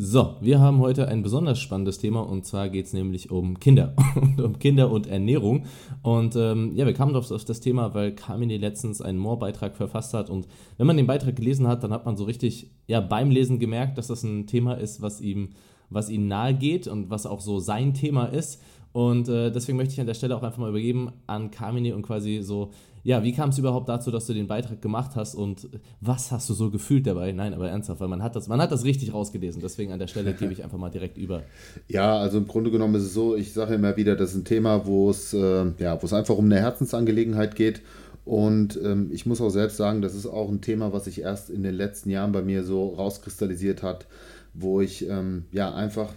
So, wir haben heute ein besonders spannendes Thema und zwar geht es nämlich um Kinder, um Kinder und Ernährung. Und ähm, ja, wir kamen auf, auf das Thema, weil Carmine letztens einen Moore-Beitrag verfasst hat und wenn man den Beitrag gelesen hat, dann hat man so richtig ja, beim Lesen gemerkt, dass das ein Thema ist, was ihm, was ihm nahe geht und was auch so sein Thema ist. Und äh, deswegen möchte ich an der Stelle auch einfach mal übergeben an Carmine und quasi so, ja, wie kam es überhaupt dazu, dass du den Beitrag gemacht hast und was hast du so gefühlt dabei? Nein, aber ernsthaft, weil man hat das, man hat das richtig rausgelesen. Deswegen an der Stelle gebe ich einfach mal direkt über. Ja, also im Grunde genommen ist es so, ich sage immer wieder, das ist ein Thema, wo es, äh, ja, einfach um eine Herzensangelegenheit geht. Und ähm, ich muss auch selbst sagen, das ist auch ein Thema, was sich erst in den letzten Jahren bei mir so rauskristallisiert hat, wo ich ähm, ja einfach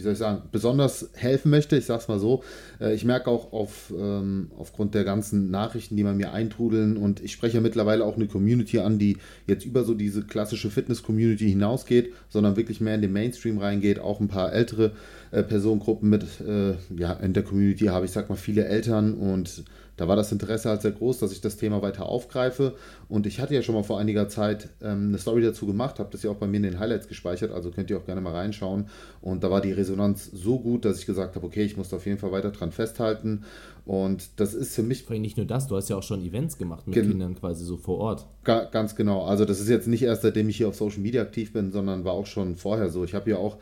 wie soll ich sagen, besonders helfen möchte. Ich sage es mal so. Äh, ich merke auch auf, ähm, aufgrund der ganzen Nachrichten, die man mir eintrudeln und ich spreche mittlerweile auch eine Community an, die jetzt über so diese klassische Fitness-Community hinausgeht, sondern wirklich mehr in den Mainstream reingeht. Auch ein paar ältere äh, Personengruppen mit, äh, ja, in der Community habe ich, sag mal, viele Eltern und da war das Interesse halt sehr groß, dass ich das Thema weiter aufgreife. Und ich hatte ja schon mal vor einiger Zeit ähm, eine Story dazu gemacht, habe das ja auch bei mir in den Highlights gespeichert, also könnt ihr auch gerne mal reinschauen. Und da war die Resonanz so gut, dass ich gesagt habe, okay, ich muss da auf jeden Fall weiter dran festhalten. Und das ist für mich. Nicht nur das, du hast ja auch schon Events gemacht mit Kindern quasi so vor Ort. Ga ganz genau. Also das ist jetzt nicht erst seitdem ich hier auf Social Media aktiv bin, sondern war auch schon vorher so. Ich habe ja auch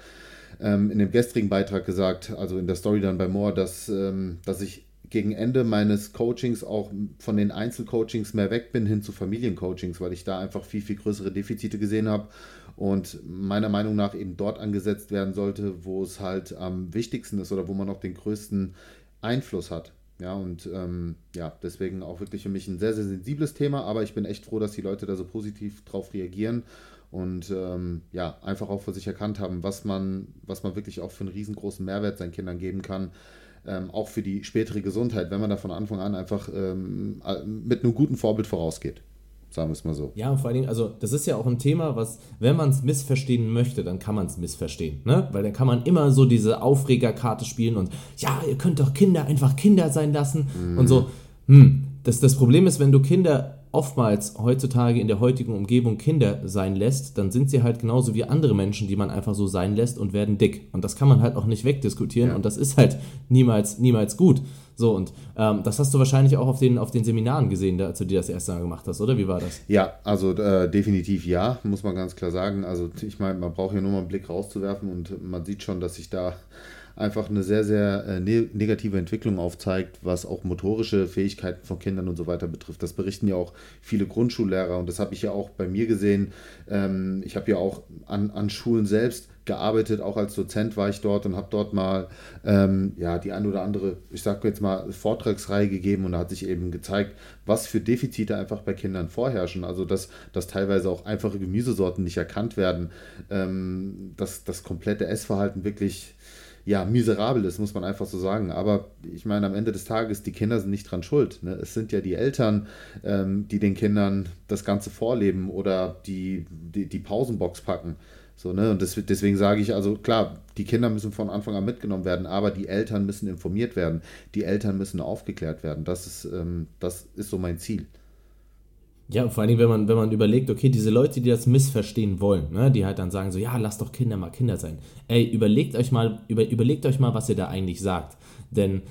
ähm, in dem gestrigen Beitrag gesagt, also in der Story dann bei Moore, dass, ähm, dass ich gegen Ende meines Coachings auch von den Einzelcoachings mehr weg bin hin zu Familiencoachings, weil ich da einfach viel, viel größere Defizite gesehen habe und meiner Meinung nach eben dort angesetzt werden sollte, wo es halt am wichtigsten ist oder wo man auch den größten Einfluss hat. Ja, und ähm, ja, deswegen auch wirklich für mich ein sehr, sehr sensibles Thema, aber ich bin echt froh, dass die Leute da so positiv drauf reagieren und ähm, ja, einfach auch für sich erkannt haben, was man, was man wirklich auch für einen riesengroßen Mehrwert seinen Kindern geben kann, ähm, auch für die spätere Gesundheit, wenn man da von Anfang an einfach ähm, mit einem guten Vorbild vorausgeht. Sagen wir es mal so. Ja, und vor allen Dingen, also das ist ja auch ein Thema, was, wenn man es missverstehen möchte, dann kann man es missverstehen. Ne? Weil dann kann man immer so diese Aufregerkarte spielen und ja, ihr könnt doch Kinder einfach Kinder sein lassen mm. und so. Hm, das, das Problem ist, wenn du Kinder oftmals heutzutage in der heutigen Umgebung Kinder sein lässt, dann sind sie halt genauso wie andere Menschen, die man einfach so sein lässt und werden dick. Und das kann man halt auch nicht wegdiskutieren ja. und das ist halt niemals, niemals gut. So, und ähm, das hast du wahrscheinlich auch auf den, auf den Seminaren gesehen, als du dir das erste Mal gemacht hast, oder? Wie war das? Ja, also äh, definitiv ja, muss man ganz klar sagen. Also ich meine, man braucht ja nur mal einen Blick rauszuwerfen und man sieht schon, dass sich da einfach eine sehr, sehr äh, ne negative Entwicklung aufzeigt, was auch motorische Fähigkeiten von Kindern und so weiter betrifft. Das berichten ja auch viele Grundschullehrer und das habe ich ja auch bei mir gesehen. Ähm, ich habe ja auch an, an Schulen selbst gearbeitet, auch als Dozent war ich dort und habe dort mal ähm, ja, die ein oder andere, ich sage jetzt mal, Vortragsreihe gegeben und da hat sich eben gezeigt, was für Defizite einfach bei Kindern vorherrschen. Also dass, dass teilweise auch einfache Gemüsesorten nicht erkannt werden, ähm, dass das komplette Essverhalten wirklich ja, miserabel ist, muss man einfach so sagen. Aber ich meine, am Ende des Tages, die Kinder sind nicht dran schuld. Ne? Es sind ja die Eltern, ähm, die den Kindern das Ganze vorleben oder die, die, die Pausenbox packen. So, ne? Und das, deswegen sage ich, also klar, die Kinder müssen von Anfang an mitgenommen werden, aber die Eltern müssen informiert werden. Die Eltern müssen aufgeklärt werden. Das ist, ähm, das ist so mein Ziel. Ja, vor allen Dingen, wenn man, wenn man überlegt, okay, diese Leute, die das missverstehen wollen, ne, die halt dann sagen so, ja, lasst doch Kinder mal Kinder sein. Ey, überlegt euch mal, über, überlegt euch mal, was ihr da eigentlich sagt. Denn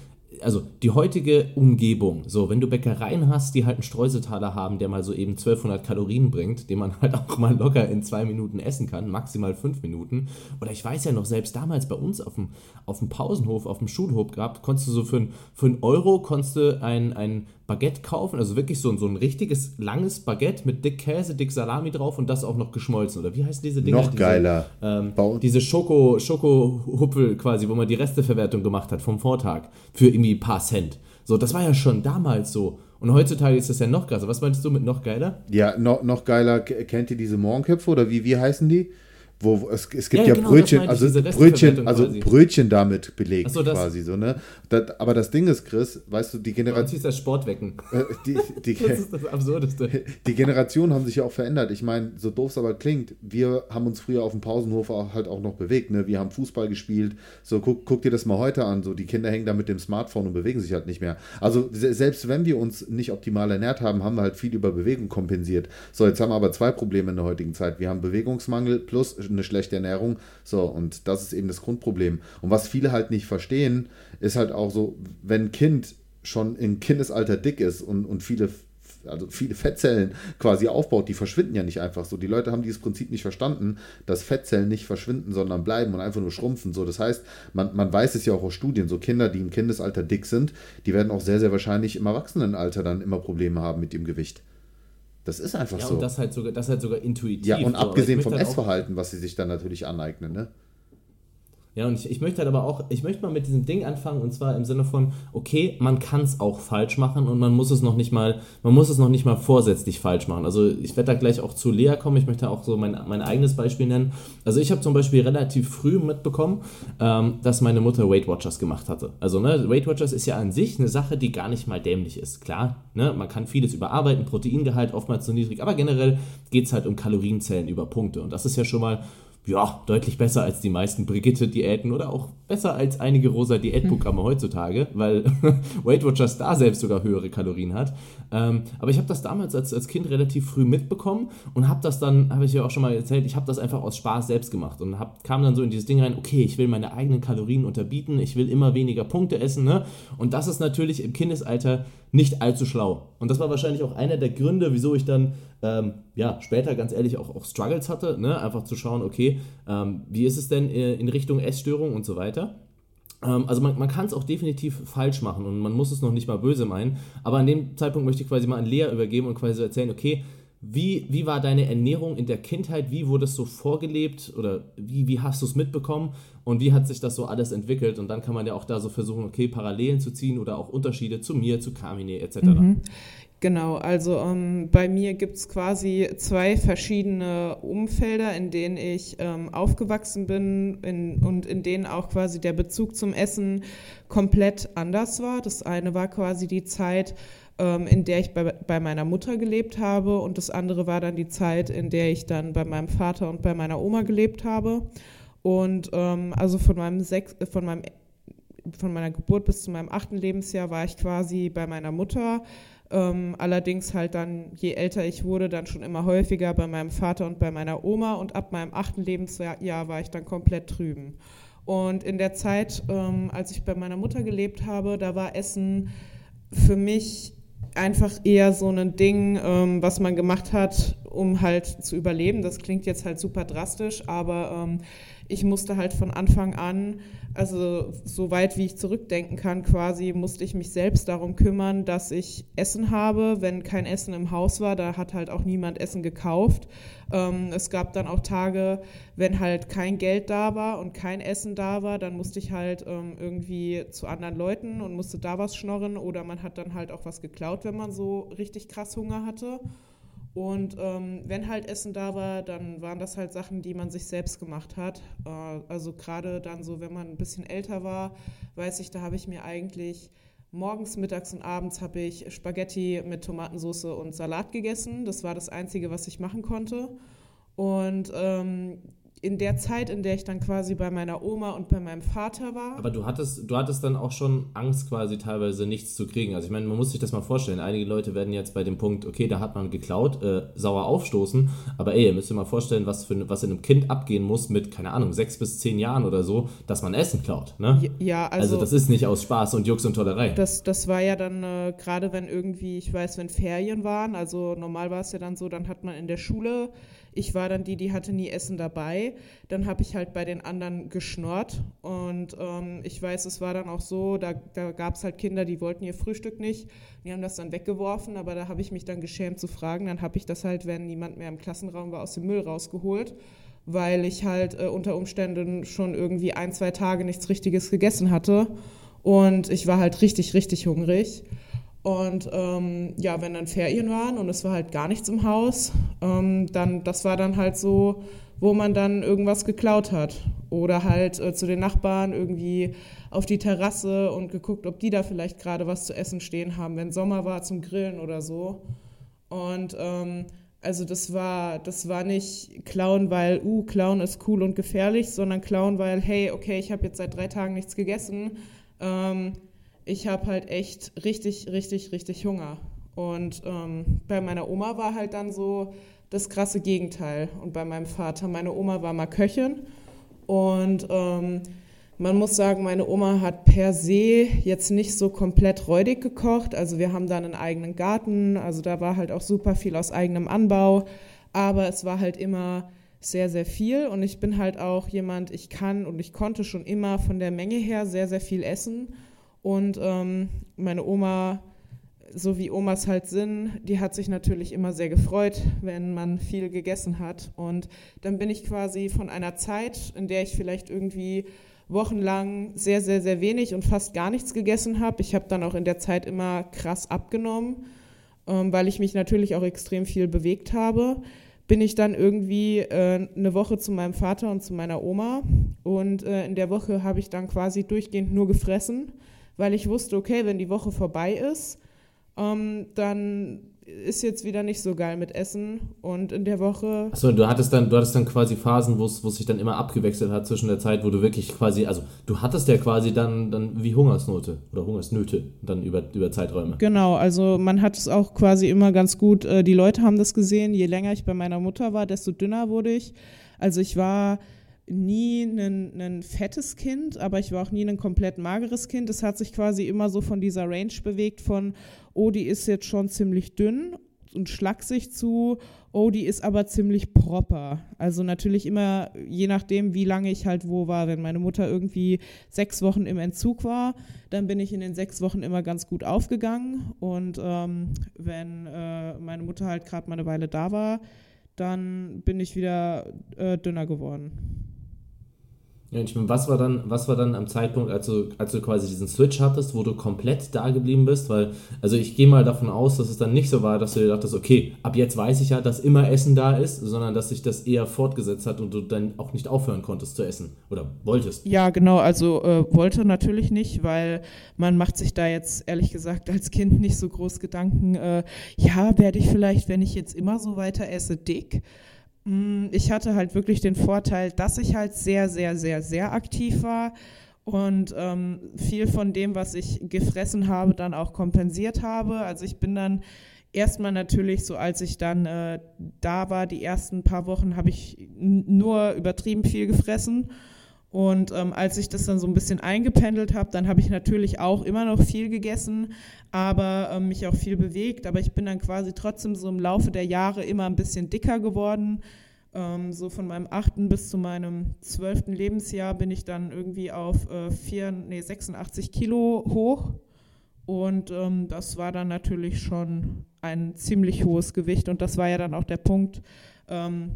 also die heutige Umgebung, so wenn du Bäckereien hast, die halt einen Streusetaler haben, der mal so eben 1200 Kalorien bringt, den man halt auch mal locker in zwei Minuten essen kann, maximal fünf Minuten. Oder ich weiß ja noch, selbst damals bei uns auf dem, auf dem Pausenhof, auf dem Schulhof gehabt, konntest du so für, für einen Euro konntest du ein, ein Baguette kaufen, also wirklich so, so ein richtiges langes Baguette mit dick Käse, dick Salami drauf und das auch noch geschmolzen. Oder wie heißen diese Dinge? Noch geiler. Ähm, diese Schoko, Schoko-Huppel quasi, wo man die Resteverwertung gemacht hat vom Vortag für irgendwie ein paar Cent. So, das war ja schon damals so. Und heutzutage ist das ja noch krasser. Was meinst du mit noch geiler? Ja, noch, noch geiler. Kennt ihr diese Mohrenköpfe oder wie, wie heißen die? Wo es, es gibt ja, ja genau, Brötchen, also Brötchen, also quasi. Brötchen damit belegt so, quasi so, ne? Das, aber das Ding ist, Chris, weißt du, die Generation. das Sportwecken. Äh, die, die, das ist das Absurdeste. Die Generationen haben sich ja auch verändert. Ich meine, so doof es aber klingt, wir haben uns früher auf dem Pausenhof auch, halt auch noch bewegt, ne? Wir haben Fußball gespielt. So, guck, guck dir das mal heute an. So, die Kinder hängen da mit dem Smartphone und bewegen sich halt nicht mehr. Also, selbst wenn wir uns nicht optimal ernährt haben, haben wir halt viel über Bewegung kompensiert. So, jetzt haben wir aber zwei Probleme in der heutigen Zeit. Wir haben Bewegungsmangel plus eine schlechte Ernährung. So, und das ist eben das Grundproblem. Und was viele halt nicht verstehen, ist halt auch so, wenn ein Kind schon im Kindesalter dick ist und, und viele also viele Fettzellen quasi aufbaut, die verschwinden ja nicht einfach so. Die Leute haben dieses Prinzip nicht verstanden, dass Fettzellen nicht verschwinden, sondern bleiben und einfach nur schrumpfen. So, das heißt, man, man weiß es ja auch aus Studien, so Kinder, die im Kindesalter dick sind, die werden auch sehr, sehr wahrscheinlich im Erwachsenenalter dann immer Probleme haben mit dem Gewicht. Das ist einfach ja, so. Und das halt sogar, das halt sogar intuitiv. Ja, und so. abgesehen vom Essverhalten, was sie sich dann natürlich aneignen, ne? Ja, und ich, ich möchte halt aber auch, ich möchte mal mit diesem Ding anfangen und zwar im Sinne von, okay, man kann es auch falsch machen und man muss es noch nicht mal, man muss es noch nicht mal vorsätzlich falsch machen. Also ich werde da gleich auch zu Lea kommen, ich möchte auch so mein, mein eigenes Beispiel nennen. Also ich habe zum Beispiel relativ früh mitbekommen, ähm, dass meine Mutter Weight Watchers gemacht hatte. Also ne, Weight Watchers ist ja an sich eine Sache, die gar nicht mal dämlich ist. Klar, ne, man kann vieles überarbeiten, Proteingehalt oftmals zu niedrig, aber generell geht es halt um Kalorienzellen über Punkte und das ist ja schon mal ja, deutlich besser als die meisten Brigitte-Diäten oder auch besser als einige rosa Diätprogramme hm. heutzutage, weil Weight Watchers da selbst sogar höhere Kalorien hat. Ähm, aber ich habe das damals als, als Kind relativ früh mitbekommen und habe das dann, habe ich ja auch schon mal erzählt, ich habe das einfach aus Spaß selbst gemacht und hab, kam dann so in dieses Ding rein, okay, ich will meine eigenen Kalorien unterbieten, ich will immer weniger Punkte essen. Ne? Und das ist natürlich im Kindesalter nicht allzu schlau. Und das war wahrscheinlich auch einer der Gründe, wieso ich dann ähm, ja, später ganz ehrlich auch, auch Struggles hatte, ne? einfach zu schauen, okay, ähm, wie ist es denn äh, in Richtung Essstörung und so weiter. Ähm, also man, man kann es auch definitiv falsch machen und man muss es noch nicht mal böse meinen, aber an dem Zeitpunkt möchte ich quasi mal an Lea übergeben und quasi erzählen, okay, wie, wie war deine Ernährung in der Kindheit? Wie wurde es so vorgelebt oder wie, wie hast du es mitbekommen und wie hat sich das so alles entwickelt? Und dann kann man ja auch da so versuchen, okay, Parallelen zu ziehen oder auch Unterschiede zu mir, zu Carmine etc. Mhm. Genau, also ähm, bei mir gibt es quasi zwei verschiedene Umfelder, in denen ich ähm, aufgewachsen bin in, und in denen auch quasi der Bezug zum Essen komplett anders war. Das eine war quasi die Zeit, ähm, in der ich bei, bei meiner Mutter gelebt habe und das andere war dann die Zeit, in der ich dann bei meinem Vater und bei meiner Oma gelebt habe. Und ähm, also von meinem, Sech von meinem von meiner Geburt bis zu meinem achten Lebensjahr war ich quasi bei meiner Mutter ähm, allerdings halt dann, je älter ich wurde, dann schon immer häufiger bei meinem Vater und bei meiner Oma und ab meinem achten Lebensjahr war ich dann komplett drüben. Und in der Zeit, ähm, als ich bei meiner Mutter gelebt habe, da war Essen für mich einfach eher so ein Ding, ähm, was man gemacht hat, um halt zu überleben. Das klingt jetzt halt super drastisch, aber ähm, ich musste halt von Anfang an also so weit wie ich zurückdenken kann, quasi musste ich mich selbst darum kümmern, dass ich Essen habe. Wenn kein Essen im Haus war, da hat halt auch niemand Essen gekauft. Ähm, es gab dann auch Tage, wenn halt kein Geld da war und kein Essen da war, dann musste ich halt ähm, irgendwie zu anderen Leuten und musste da was schnorren oder man hat dann halt auch was geklaut, wenn man so richtig krass Hunger hatte. Und ähm, wenn halt Essen da war, dann waren das halt Sachen, die man sich selbst gemacht hat. Äh, also gerade dann so, wenn man ein bisschen älter war, weiß ich, da habe ich mir eigentlich morgens, mittags und abends habe ich Spaghetti mit Tomatensauce und Salat gegessen. Das war das Einzige, was ich machen konnte. Und ähm, in der Zeit, in der ich dann quasi bei meiner Oma und bei meinem Vater war. Aber du hattest, du hattest dann auch schon Angst, quasi teilweise nichts zu kriegen. Also ich meine, man muss sich das mal vorstellen. Einige Leute werden jetzt bei dem Punkt, okay, da hat man geklaut, äh, sauer aufstoßen. Aber ey, ihr müsst euch mal vorstellen, was, für, was in einem Kind abgehen muss mit, keine Ahnung, sechs bis zehn Jahren oder so, dass man Essen klaut. Ne? Ja, also, also das ist nicht aus Spaß und Jux und Tollerei. Das, das war ja dann, äh, gerade wenn irgendwie, ich weiß, wenn Ferien waren, also normal war es ja dann so, dann hat man in der Schule ich war dann die, die hatte nie Essen dabei. Dann habe ich halt bei den anderen geschnorrt. Und ähm, ich weiß, es war dann auch so, da, da gab es halt Kinder, die wollten ihr Frühstück nicht. Die haben das dann weggeworfen, aber da habe ich mich dann geschämt zu fragen. Dann habe ich das halt, wenn niemand mehr im Klassenraum war, aus dem Müll rausgeholt weil ich halt äh, unter Umständen schon irgendwie ein, zwei Tage nichts Richtiges gegessen hatte. Und ich war halt richtig, richtig hungrig. Und ähm, ja, wenn dann Ferien waren und es war halt gar nichts im Haus, ähm, dann das war dann halt so, wo man dann irgendwas geklaut hat. Oder halt äh, zu den Nachbarn irgendwie auf die Terrasse und geguckt, ob die da vielleicht gerade was zu essen stehen haben, wenn Sommer war zum Grillen oder so. Und ähm, also das war, das war nicht klauen, weil, uh, klauen ist cool und gefährlich, sondern klauen, weil, hey, okay, ich habe jetzt seit drei Tagen nichts gegessen. Ähm, ich habe halt echt richtig, richtig, richtig Hunger. Und ähm, bei meiner Oma war halt dann so, das krasse Gegenteil. Und bei meinem Vater, meine Oma war mal Köchin und ähm, man muss sagen, meine Oma hat per se jetzt nicht so komplett räudig gekocht. Also wir haben dann einen eigenen Garten, also da war halt auch super viel aus eigenem Anbau, aber es war halt immer sehr, sehr viel und ich bin halt auch jemand, ich kann und ich konnte schon immer von der Menge her sehr, sehr viel essen und ähm, meine Oma so wie Omas halt sind, die hat sich natürlich immer sehr gefreut, wenn man viel gegessen hat. Und dann bin ich quasi von einer Zeit, in der ich vielleicht irgendwie wochenlang sehr, sehr, sehr wenig und fast gar nichts gegessen habe. Ich habe dann auch in der Zeit immer krass abgenommen, ähm, weil ich mich natürlich auch extrem viel bewegt habe. Bin ich dann irgendwie äh, eine Woche zu meinem Vater und zu meiner Oma und äh, in der Woche habe ich dann quasi durchgehend nur gefressen, weil ich wusste, okay, wenn die Woche vorbei ist, ähm, dann ist jetzt wieder nicht so geil mit Essen und in der Woche. Achso, du hattest dann, du hattest dann quasi Phasen, wo es sich dann immer abgewechselt hat zwischen der Zeit, wo du wirklich quasi, also du hattest ja quasi dann, dann wie Hungersnote oder Hungersnöte dann über, über Zeiträume. Genau, also man hat es auch quasi immer ganz gut, äh, die Leute haben das gesehen, je länger ich bei meiner Mutter war, desto dünner wurde ich. Also ich war nie ein, ein fettes Kind, aber ich war auch nie ein komplett mageres Kind. Es hat sich quasi immer so von dieser Range bewegt von, oh, die ist jetzt schon ziemlich dünn und schlaksig zu, oh, die ist aber ziemlich proper. Also natürlich immer, je nachdem, wie lange ich halt wo war. Wenn meine Mutter irgendwie sechs Wochen im Entzug war, dann bin ich in den sechs Wochen immer ganz gut aufgegangen. Und ähm, wenn äh, meine Mutter halt gerade mal eine Weile da war, dann bin ich wieder äh, dünner geworden. Ja, ich meine, was war dann, was war dann am Zeitpunkt, als du, als du quasi diesen Switch hattest, wo du komplett da geblieben bist? Weil, also ich gehe mal davon aus, dass es dann nicht so war, dass du dir dachtest, okay, ab jetzt weiß ich ja, dass immer Essen da ist, sondern dass sich das eher fortgesetzt hat und du dann auch nicht aufhören konntest zu essen oder wolltest. Ja, genau, also äh, wollte natürlich nicht, weil man macht sich da jetzt ehrlich gesagt als Kind nicht so groß Gedanken, äh, ja, werde ich vielleicht, wenn ich jetzt immer so weiter esse, dick? Mm, ich hatte halt wirklich den Vorteil, dass ich halt sehr, sehr, sehr, sehr aktiv war und ähm, viel von dem, was ich gefressen habe, dann auch kompensiert habe. Also ich bin dann erstmal natürlich so, als ich dann äh, da war, die ersten paar Wochen habe ich nur übertrieben viel gefressen. Und ähm, als ich das dann so ein bisschen eingependelt habe, dann habe ich natürlich auch immer noch viel gegessen, aber ähm, mich auch viel bewegt. Aber ich bin dann quasi trotzdem so im Laufe der Jahre immer ein bisschen dicker geworden. Ähm, so von meinem achten bis zu meinem zwölften Lebensjahr bin ich dann irgendwie auf äh, vier, nee, 86 Kilo hoch. Und ähm, das war dann natürlich schon ein ziemlich hohes Gewicht. Und das war ja dann auch der Punkt, ähm,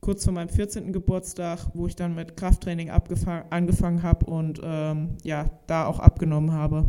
kurz vor meinem 14. Geburtstag, wo ich dann mit Krafttraining angefangen habe und ähm, ja, da auch abgenommen habe.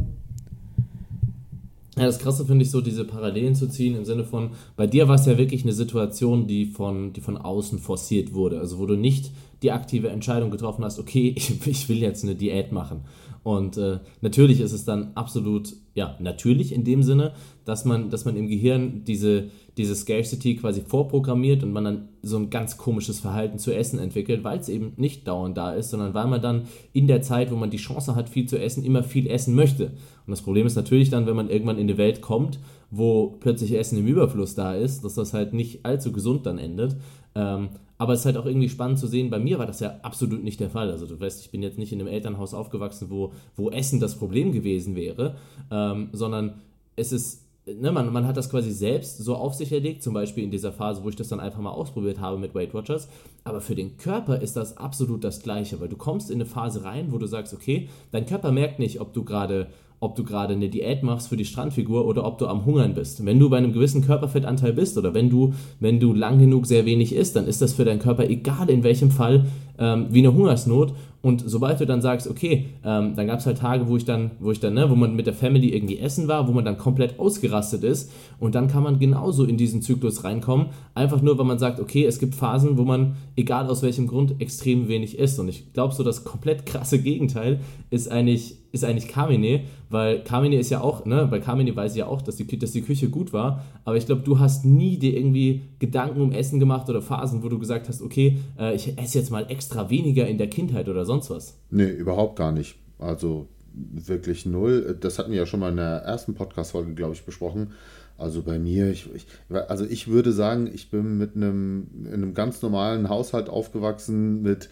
Ja, das Krasse finde ich so, diese Parallelen zu ziehen im Sinne von, bei dir war es ja wirklich eine Situation, die von, die von außen forciert wurde. Also wo du nicht die aktive Entscheidung getroffen hast, okay, ich, ich will jetzt eine Diät machen. Und äh, natürlich ist es dann absolut, ja, natürlich in dem Sinne, dass man, dass man im Gehirn diese, diese Scarcity quasi vorprogrammiert und man dann so ein ganz komisches Verhalten zu essen entwickelt, weil es eben nicht dauernd da ist, sondern weil man dann in der Zeit, wo man die Chance hat, viel zu essen, immer viel essen möchte. Und das Problem ist natürlich dann, wenn man irgendwann in die Welt kommt, wo plötzlich Essen im Überfluss da ist, dass das halt nicht allzu gesund dann endet. Ähm, aber es ist halt auch irgendwie spannend zu sehen, bei mir war das ja absolut nicht der Fall. Also du weißt, ich bin jetzt nicht in einem Elternhaus aufgewachsen, wo, wo Essen das Problem gewesen wäre, ähm, sondern es ist Ne, man, man hat das quasi selbst so auf sich erlegt, zum Beispiel in dieser Phase, wo ich das dann einfach mal ausprobiert habe mit Weight Watchers. Aber für den Körper ist das absolut das Gleiche, weil du kommst in eine Phase rein, wo du sagst, okay, dein Körper merkt nicht, ob du gerade ob du gerade eine Diät machst für die Strandfigur oder ob du am Hungern bist. Wenn du bei einem gewissen Körperfettanteil bist oder wenn du, wenn du lang genug sehr wenig isst, dann ist das für deinen Körper, egal in welchem Fall, ähm, wie eine Hungersnot. Und sobald du dann sagst, okay, ähm, dann gab es halt Tage, wo ich dann, wo ich dann, ne, wo man mit der Family irgendwie essen war, wo man dann komplett ausgerastet ist. Und dann kann man genauso in diesen Zyklus reinkommen. Einfach nur, weil man sagt, okay, es gibt Phasen, wo man, egal aus welchem Grund, extrem wenig isst. Und ich glaube, so das komplett krasse Gegenteil ist eigentlich ist eigentlich Carmine, weil Carmine ist ja auch, ne, bei Carmine weiß ich ja auch, dass die, dass die Küche gut war, aber ich glaube, du hast nie dir irgendwie Gedanken um Essen gemacht oder Phasen, wo du gesagt hast, okay, äh, ich esse jetzt mal extra weniger in der Kindheit oder sonst was. Nee, überhaupt gar nicht. Also wirklich null. Das hatten wir ja schon mal in der ersten Podcast-Folge, glaube ich, besprochen. Also bei mir, ich, ich, also ich würde sagen, ich bin mit einem, in einem ganz normalen Haushalt aufgewachsen mit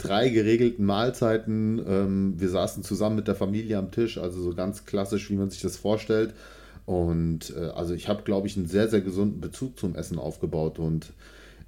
drei geregelten Mahlzeiten. Ähm, wir saßen zusammen mit der Familie am Tisch, also so ganz klassisch, wie man sich das vorstellt. Und äh, also ich habe, glaube ich, einen sehr, sehr gesunden Bezug zum Essen aufgebaut und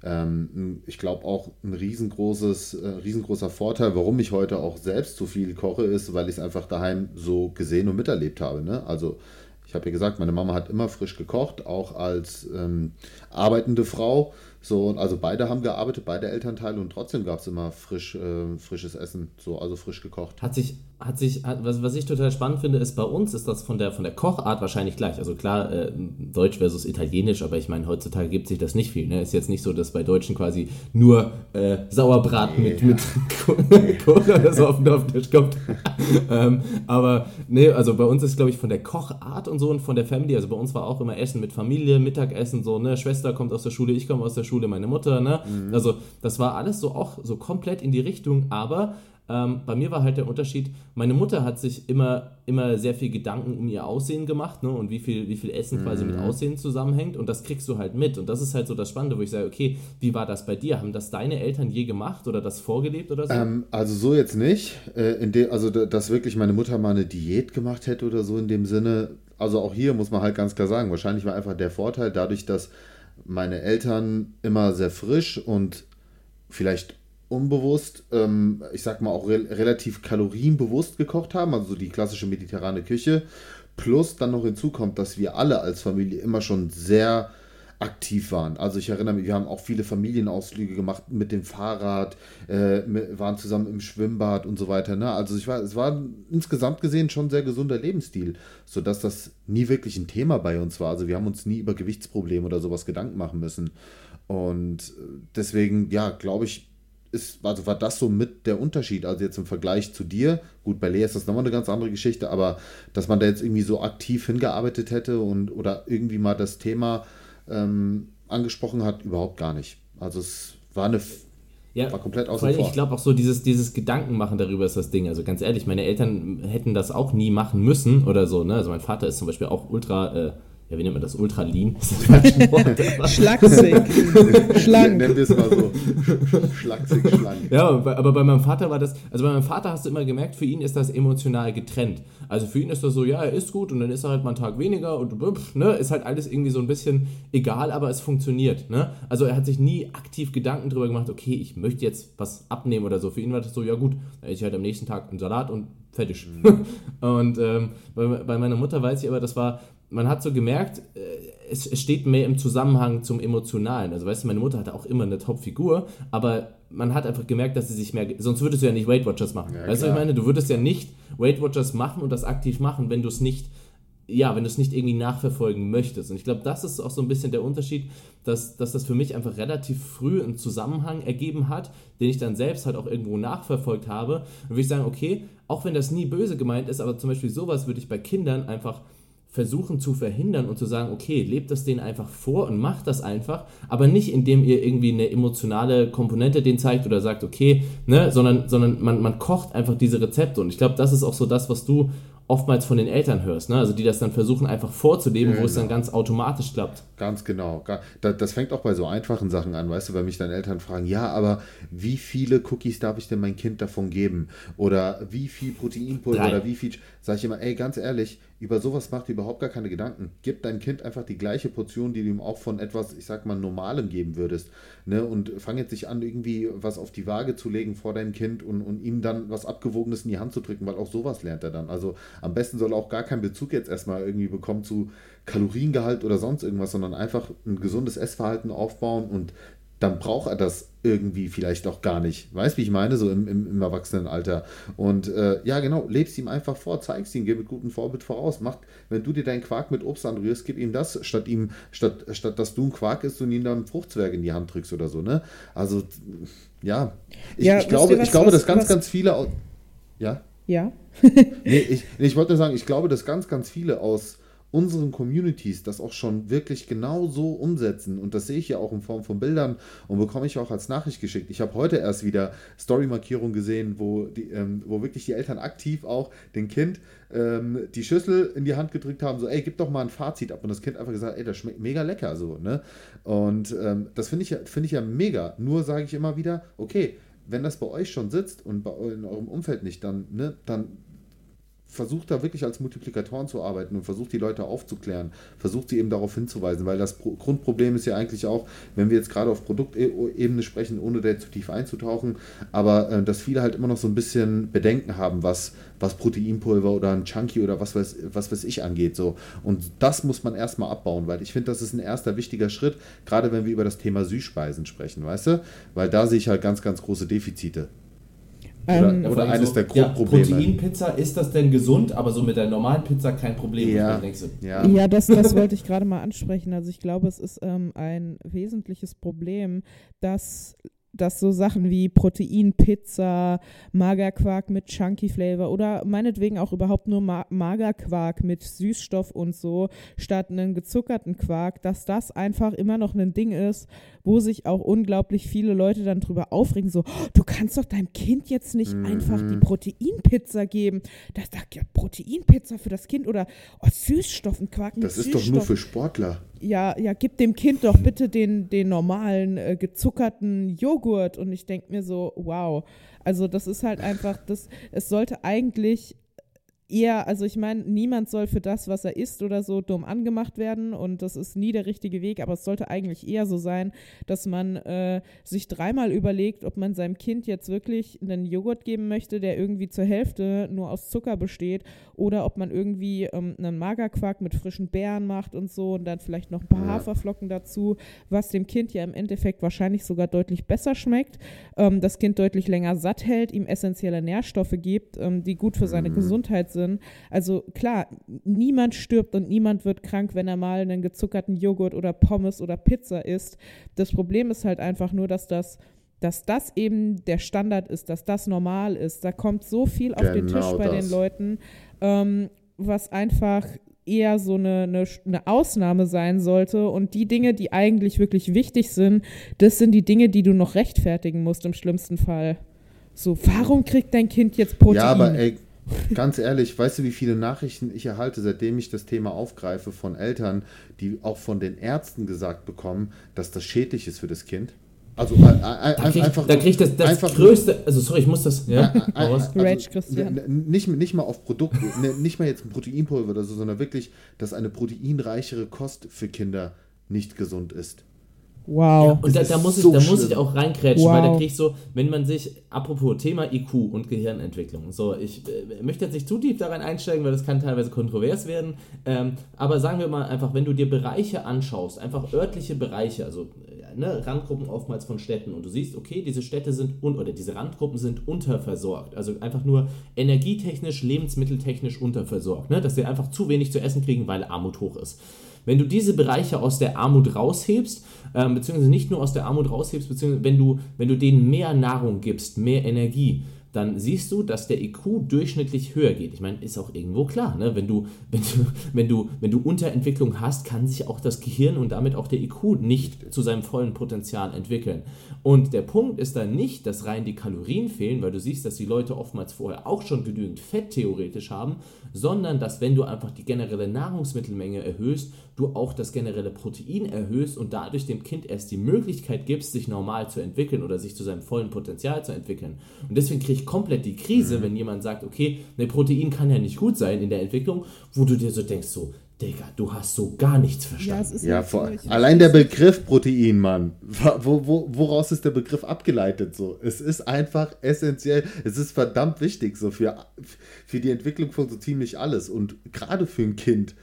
ähm, ich glaube auch ein riesengroßes, äh, riesengroßer Vorteil, warum ich heute auch selbst so viel koche, ist, weil ich es einfach daheim so gesehen und miterlebt habe. Ne? Also ich habe ja gesagt, meine Mama hat immer frisch gekocht, auch als ähm, arbeitende Frau. So, also beide haben gearbeitet, beide Elternteile und trotzdem gab es immer frisch, äh, frisches Essen, so, also frisch gekocht. Hat sich, hat sich, hat, was, was ich total spannend finde, ist bei uns ist das von der, von der Kochart wahrscheinlich gleich. Also klar, äh, Deutsch versus Italienisch, aber ich meine, heutzutage gibt sich das nicht viel. Ne? Ist jetzt nicht so, dass bei Deutschen quasi nur äh, Sauerbraten nee, mit, mit Cola oder so auf den Tisch kommt. ähm, aber nee, also bei uns ist, glaube ich, von der Kochart und so und von der Family, also bei uns war auch immer Essen mit Familie, Mittagessen, so, ne, Schwester kommt aus der Schule, ich komme aus der Schule Schule meine Mutter, ne? Mhm. Also das war alles so auch so komplett in die Richtung, aber ähm, bei mir war halt der Unterschied, meine Mutter hat sich immer, immer sehr viel Gedanken um ihr Aussehen gemacht ne, und wie viel, wie viel Essen mhm. quasi mit. Aussehen zusammenhängt und das kriegst du halt mit und das ist halt so das Spannende, wo ich sage, okay, wie war das bei dir? Haben das deine Eltern je gemacht oder das vorgelebt oder so? Ähm, also so jetzt nicht, äh, in dem, also dass wirklich meine Mutter mal eine Diät gemacht hätte oder so in dem Sinne, also auch hier muss man halt ganz klar sagen, wahrscheinlich war einfach der Vorteil dadurch, dass meine Eltern immer sehr frisch und vielleicht unbewusst, ähm, ich sag mal auch re relativ kalorienbewusst gekocht haben, also so die klassische mediterrane Küche. Plus dann noch hinzu kommt, dass wir alle als Familie immer schon sehr aktiv waren. Also ich erinnere mich, wir haben auch viele Familienausflüge gemacht mit dem Fahrrad, äh, waren zusammen im Schwimmbad und so weiter. Ne? Also ich war, es war insgesamt gesehen schon sehr gesunder Lebensstil, sodass das nie wirklich ein Thema bei uns war. Also wir haben uns nie über Gewichtsprobleme oder sowas Gedanken machen müssen. Und deswegen, ja, glaube ich, ist, also war das so mit der Unterschied. Also jetzt im Vergleich zu dir, gut, bei Lea ist das nochmal eine ganz andere Geschichte, aber dass man da jetzt irgendwie so aktiv hingearbeitet hätte und oder irgendwie mal das Thema ähm, angesprochen hat, überhaupt gar nicht. Also es war eine ja, war komplett außer vor. Ich glaube auch so, dieses, dieses Gedankenmachen darüber ist das Ding. Also ganz ehrlich, meine Eltern hätten das auch nie machen müssen oder so. Ne? Also mein Vater ist zum Beispiel auch ultra äh, ja, wie nennt man das? Ultra lean? Schlaksig. schlank. Nennen wir es mal so. Schlaksig, schlank. Ja, aber bei meinem Vater war das, also bei meinem Vater hast du immer gemerkt, für ihn ist das emotional getrennt. Also für ihn ist das so, ja, er ist gut und dann ist er halt mal einen Tag weniger und ne, ist halt alles irgendwie so ein bisschen egal, aber es funktioniert. Ne? Also er hat sich nie aktiv Gedanken darüber gemacht, okay, ich möchte jetzt was abnehmen oder so. Für ihn war das so, ja gut, dann esse ich halt am nächsten Tag einen Salat und fertig. Mhm. und ähm, bei, bei meiner Mutter weiß ich aber, das war man hat so gemerkt, äh, es, steht mehr im Zusammenhang zum Emotionalen. Also, weißt du, meine Mutter hatte auch immer eine Top-Figur, aber man hat einfach gemerkt, dass sie sich mehr. Sonst würdest du ja nicht Weight Watchers machen. Ja, weißt du, ich meine? Du würdest ja nicht Weight Watchers machen und das aktiv machen, wenn du es nicht. Ja, wenn du es nicht irgendwie nachverfolgen möchtest. Und ich glaube, das ist auch so ein bisschen der Unterschied, dass, dass das für mich einfach relativ früh einen Zusammenhang ergeben hat, den ich dann selbst halt auch irgendwo nachverfolgt habe. Und würde ich sagen, okay, auch wenn das nie böse gemeint ist, aber zum Beispiel sowas würde ich bei Kindern einfach versuchen zu verhindern und zu sagen, okay, lebt das denen einfach vor und macht das einfach, aber nicht indem ihr irgendwie eine emotionale Komponente den zeigt oder sagt, okay, ne, sondern, sondern man, man kocht einfach diese Rezepte und ich glaube, das ist auch so das, was du oftmals von den Eltern hörst, ne? also die das dann versuchen einfach vorzuleben, genau. wo es dann genau. ganz automatisch klappt. Ganz genau. Das fängt auch bei so einfachen Sachen an, weißt du, wenn mich dann Eltern fragen, ja, aber wie viele Cookies darf ich denn mein Kind davon geben? Oder wie viel Proteinpulver oder wie viel, sag ich immer, ey, ganz ehrlich, über sowas macht dir überhaupt gar keine Gedanken. Gib deinem Kind einfach die gleiche Portion, die du ihm auch von etwas, ich sag mal, Normalem geben würdest. Ne? Und fang jetzt nicht an, irgendwie was auf die Waage zu legen vor deinem Kind und, und ihm dann was Abgewogenes in die Hand zu drücken, weil auch sowas lernt er dann. Also am besten soll er auch gar keinen Bezug jetzt erstmal irgendwie bekommen zu Kaloriengehalt oder sonst irgendwas, sondern einfach ein gesundes Essverhalten aufbauen und dann braucht er das irgendwie vielleicht auch gar nicht. Weißt du, wie ich meine? So im, im, im Erwachsenenalter. Und äh, ja, genau, lebst ihm einfach vor, zeigst ihm, geh mit gutem Vorbild voraus. Mach, wenn du dir deinen Quark mit Obst anrührst, gib ihm das, statt ihm, statt, statt dass du ein Quark isst und ihm dann ein Fruchtzwerg in die Hand drückst oder so, ne? Also, ja. Ich, ja, ich glaube, was, ich glaube, was, dass ganz, was? ganz viele. Ja? Ja. nee, ich, ich wollte sagen, ich glaube, dass ganz, ganz viele aus unseren Communities das auch schon wirklich genau so umsetzen, und das sehe ich ja auch in Form von Bildern und bekomme ich auch als Nachricht geschickt. Ich habe heute erst wieder Story-Markierungen gesehen, wo, die, ähm, wo wirklich die Eltern aktiv auch dem Kind ähm, die Schüssel in die Hand gedrückt haben, so, ey, gib doch mal ein Fazit ab. Und das Kind einfach gesagt, ey, das schmeckt mega lecker, so, ne? Und ähm, das finde ich, ja, find ich ja mega. Nur sage ich immer wieder, okay, wenn das bei euch schon sitzt und bei, in eurem Umfeld nicht, dann, ne, dann versucht da wirklich als Multiplikatoren zu arbeiten und versucht die Leute aufzuklären, versucht sie eben darauf hinzuweisen, weil das Pro Grundproblem ist ja eigentlich auch, wenn wir jetzt gerade auf Produktebene sprechen, ohne da zu tief einzutauchen, aber äh, dass viele halt immer noch so ein bisschen Bedenken haben, was, was Proteinpulver oder ein Chunky oder was weiß, was weiß ich angeht. So. Und das muss man erstmal abbauen, weil ich finde, das ist ein erster wichtiger Schritt, gerade wenn wir über das Thema Süßspeisen sprechen, weißt du? Weil da sehe ich halt ganz, ganz große Defizite. Oder, ähm, oder eines so, der Grundprobleme. Ja, Proteinpizza, ist das denn gesund, aber so mit der normalen Pizza kein Problem? Ja, ja. ja das, das wollte ich gerade mal ansprechen. Also ich glaube, es ist ähm, ein wesentliches Problem, dass dass so Sachen wie Proteinpizza, Magerquark mit Chunky Flavor oder meinetwegen auch überhaupt nur Ma Magerquark mit Süßstoff und so statt einen gezuckerten Quark, dass das einfach immer noch ein Ding ist, wo sich auch unglaublich viele Leute dann drüber aufregen, so, du kannst doch deinem Kind jetzt nicht mhm. einfach die Proteinpizza geben. Das sagt ja Proteinpizza für das Kind oder oh, Süßstoffenquark mit Das ist Süßstoff. doch nur für Sportler ja, ja, gib dem Kind doch bitte den, den normalen äh, gezuckerten Joghurt. Und ich denke mir so, wow. Also das ist halt einfach, das, es sollte eigentlich eher, also ich meine, niemand soll für das, was er isst oder so, dumm angemacht werden und das ist nie der richtige Weg, aber es sollte eigentlich eher so sein, dass man äh, sich dreimal überlegt, ob man seinem Kind jetzt wirklich einen Joghurt geben möchte, der irgendwie zur Hälfte nur aus Zucker besteht oder ob man irgendwie ähm, einen Magerquark mit frischen Beeren macht und so und dann vielleicht noch ein paar Haferflocken dazu, was dem Kind ja im Endeffekt wahrscheinlich sogar deutlich besser schmeckt, ähm, das Kind deutlich länger satt hält, ihm essentielle Nährstoffe gibt, ähm, die gut für seine mhm. Gesundheit sind sind. Also klar, niemand stirbt und niemand wird krank, wenn er mal einen gezuckerten Joghurt oder Pommes oder Pizza isst. Das Problem ist halt einfach nur, dass das dass das eben der Standard ist, dass das normal ist. Da kommt so viel auf genau den Tisch bei das. den Leuten, ähm, was einfach eher so eine, eine, eine, Ausnahme sein sollte. Und die Dinge, die eigentlich wirklich wichtig sind, das sind die Dinge, die du noch rechtfertigen musst im schlimmsten Fall. So, warum kriegt dein Kind jetzt Protein? Ja, aber ey, Ganz ehrlich, weißt du, wie viele Nachrichten ich erhalte, seitdem ich das Thema aufgreife von Eltern, die auch von den Ärzten gesagt bekommen, dass das schädlich ist für das Kind? Also äh, äh, da krieg, einfach. Da kriegt das, das größte. Also, sorry, ich muss das. Ja, äh, äh, also, nicht, nicht mal auf Produkt, ne, nicht mal jetzt ein Proteinpulver oder so, sondern wirklich, dass eine proteinreichere Kost für Kinder nicht gesund ist. Wow. Ja, und da, da, muss ich, da muss ich auch reinkrätschen, wow. weil da krieg ich so, wenn man sich, apropos Thema IQ und Gehirnentwicklung, so, ich äh, möchte jetzt nicht zu tief daran einsteigen, weil das kann teilweise kontrovers werden, ähm, aber sagen wir mal einfach, wenn du dir Bereiche anschaust, einfach örtliche Bereiche, also äh, ne, Randgruppen oftmals von Städten und du siehst, okay, diese Städte sind, un oder diese Randgruppen sind unterversorgt, also einfach nur energietechnisch, lebensmitteltechnisch unterversorgt, ne, dass sie einfach zu wenig zu essen kriegen, weil Armut hoch ist. Wenn du diese Bereiche aus der Armut raushebst, ähm, beziehungsweise nicht nur aus der Armut raushebst, beziehungsweise wenn du, wenn du denen mehr Nahrung gibst, mehr Energie, dann siehst du, dass der IQ durchschnittlich höher geht. Ich meine, ist auch irgendwo klar, ne? wenn, du, wenn, du, wenn, du, wenn du Unterentwicklung hast, kann sich auch das Gehirn und damit auch der IQ nicht zu seinem vollen Potenzial entwickeln. Und der Punkt ist dann nicht, dass rein die Kalorien fehlen, weil du siehst, dass die Leute oftmals vorher auch schon genügend Fett theoretisch haben, sondern dass wenn du einfach die generelle Nahrungsmittelmenge erhöhst, du auch das generelle Protein erhöhst und dadurch dem Kind erst die Möglichkeit gibst, sich normal zu entwickeln oder sich zu seinem vollen Potenzial zu entwickeln. Und deswegen kriege ich komplett die Krise, mhm. wenn jemand sagt, okay, ne, Protein kann ja nicht gut sein in der Entwicklung, wo du dir so denkst, so, Digga, du hast so gar nichts verstanden. Ja, ja vor, allein der Begriff Protein, Mann. Wo, wo, woraus ist der Begriff abgeleitet? So? Es ist einfach essentiell, es ist verdammt wichtig so für, für die Entwicklung von so ziemlich alles. Und gerade für ein Kind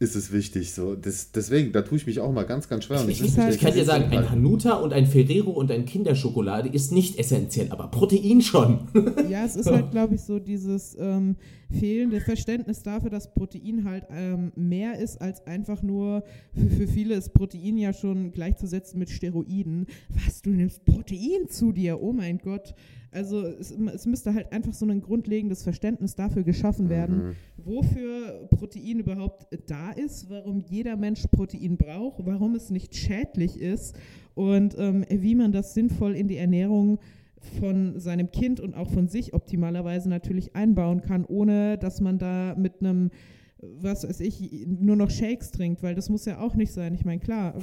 ist es wichtig. So. Das, deswegen, da tue ich mich auch mal ganz, ganz schwer. ich, ich, ich kann dir sagen, ein Hanuta und ein Ferrero und ein Kinderschokolade ist nicht essentiell, aber Protein schon. Ja, es ist halt, glaube ich, so dieses ähm, fehlende Verständnis dafür, dass Protein halt ähm, mehr ist als einfach nur, für, für viele ist Protein ja schon gleichzusetzen mit Steroiden. Was, du nimmst Protein zu dir? Oh mein Gott. Also es, es, müsste halt einfach so ein grundlegendes Verständnis dafür geschaffen werden, mhm. wofür Protein überhaupt da ist, warum jeder Mensch Protein braucht, warum es nicht schädlich ist und ähm, wie man das sinnvoll in die Ernährung von seinem Kind und auch von sich optimalerweise natürlich einbauen kann, ohne dass man da mit einem was weiß ich, nur noch Shakes trinkt, weil das muss ja auch nicht sein. Ich meine, klar,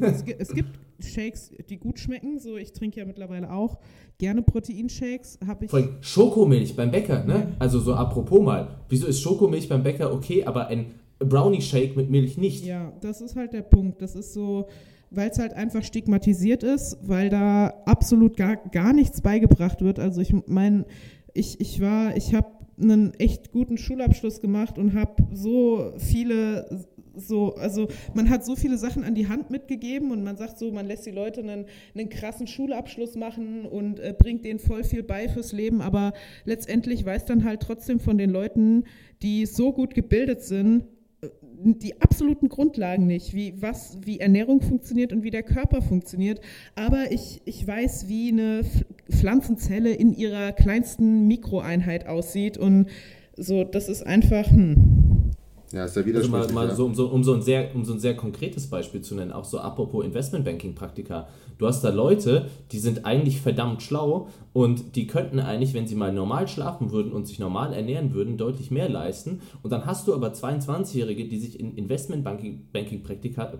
es, es, gibt Shakes, die gut schmecken. So, ich trinke ja mittlerweile auch gerne Proteinshakes. Habe ich. Schokomilch beim Bäcker, ne? Also so apropos mal, wieso ist Schokomilch beim Bäcker okay, aber ein Brownie Shake mit Milch nicht? Ja, das ist halt der Punkt. Das ist so, weil es halt einfach stigmatisiert ist, weil da absolut gar, gar nichts beigebracht wird. Also ich meine, ich, ich war, ich habe einen echt guten Schulabschluss gemacht und habe so viele so, also man hat so viele Sachen an die Hand mitgegeben und man sagt so, man lässt die Leute einen, einen krassen Schulabschluss machen und äh, bringt denen voll viel bei fürs Leben, aber letztendlich weiß dann halt trotzdem von den Leuten, die so gut gebildet sind, die absoluten Grundlagen nicht, wie, was, wie Ernährung funktioniert und wie der Körper funktioniert. Aber ich, ich weiß, wie eine Pflanzenzelle in ihrer kleinsten Mikroeinheit aussieht. Und so, das ist einfach. Hm. Ja, ist ja wieder also mal, mal so, um, so, um, so ein sehr, um so ein sehr konkretes Beispiel zu nennen, auch so apropos Investmentbanking-Praktika. Du hast da Leute, die sind eigentlich verdammt schlau und die könnten eigentlich, wenn sie mal normal schlafen würden und sich normal ernähren würden, deutlich mehr leisten. Und dann hast du aber 22-Jährige, die sich in Investmentbanking-Praktika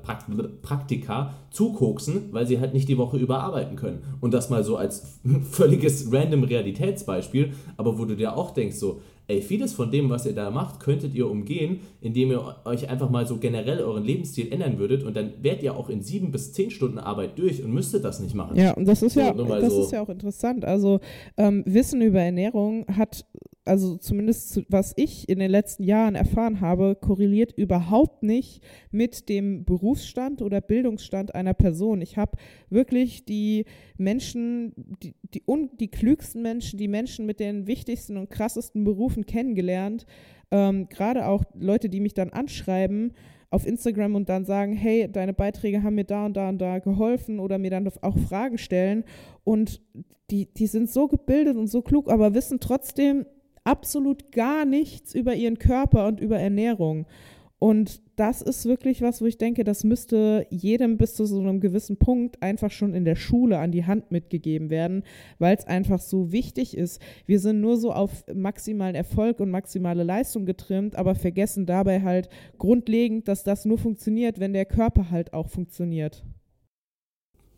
Praktika zukoksen, weil sie halt nicht die Woche überarbeiten können. Und das mal so als völliges random Realitätsbeispiel, aber wo du dir auch denkst, so, ey, vieles von dem, was ihr da macht, könntet ihr umgehen, indem ihr euch einfach mal so generell euren Lebensstil ändern würdet und dann wärt ihr auch in sieben bis zehn Stunden Arbeit durch und müsstet das nicht machen. Ja, und das ist, so, ja, das so. ist ja auch interessant. Also ähm, Wissen über Ernährung hat also zumindest was ich in den letzten Jahren erfahren habe, korreliert überhaupt nicht mit dem Berufsstand oder Bildungsstand einer Person. Ich habe wirklich die Menschen, die, die, die klügsten Menschen, die Menschen mit den wichtigsten und krassesten Berufen kennengelernt. Ähm, Gerade auch Leute, die mich dann anschreiben auf Instagram und dann sagen, hey, deine Beiträge haben mir da und da und da geholfen oder mir dann auch Fragen stellen. Und die, die sind so gebildet und so klug, aber wissen trotzdem absolut gar nichts über ihren Körper und über Ernährung. Und das ist wirklich was, wo ich denke, das müsste jedem bis zu so einem gewissen Punkt einfach schon in der Schule an die Hand mitgegeben werden, weil es einfach so wichtig ist. Wir sind nur so auf maximalen Erfolg und maximale Leistung getrimmt, aber vergessen dabei halt grundlegend, dass das nur funktioniert, wenn der Körper halt auch funktioniert.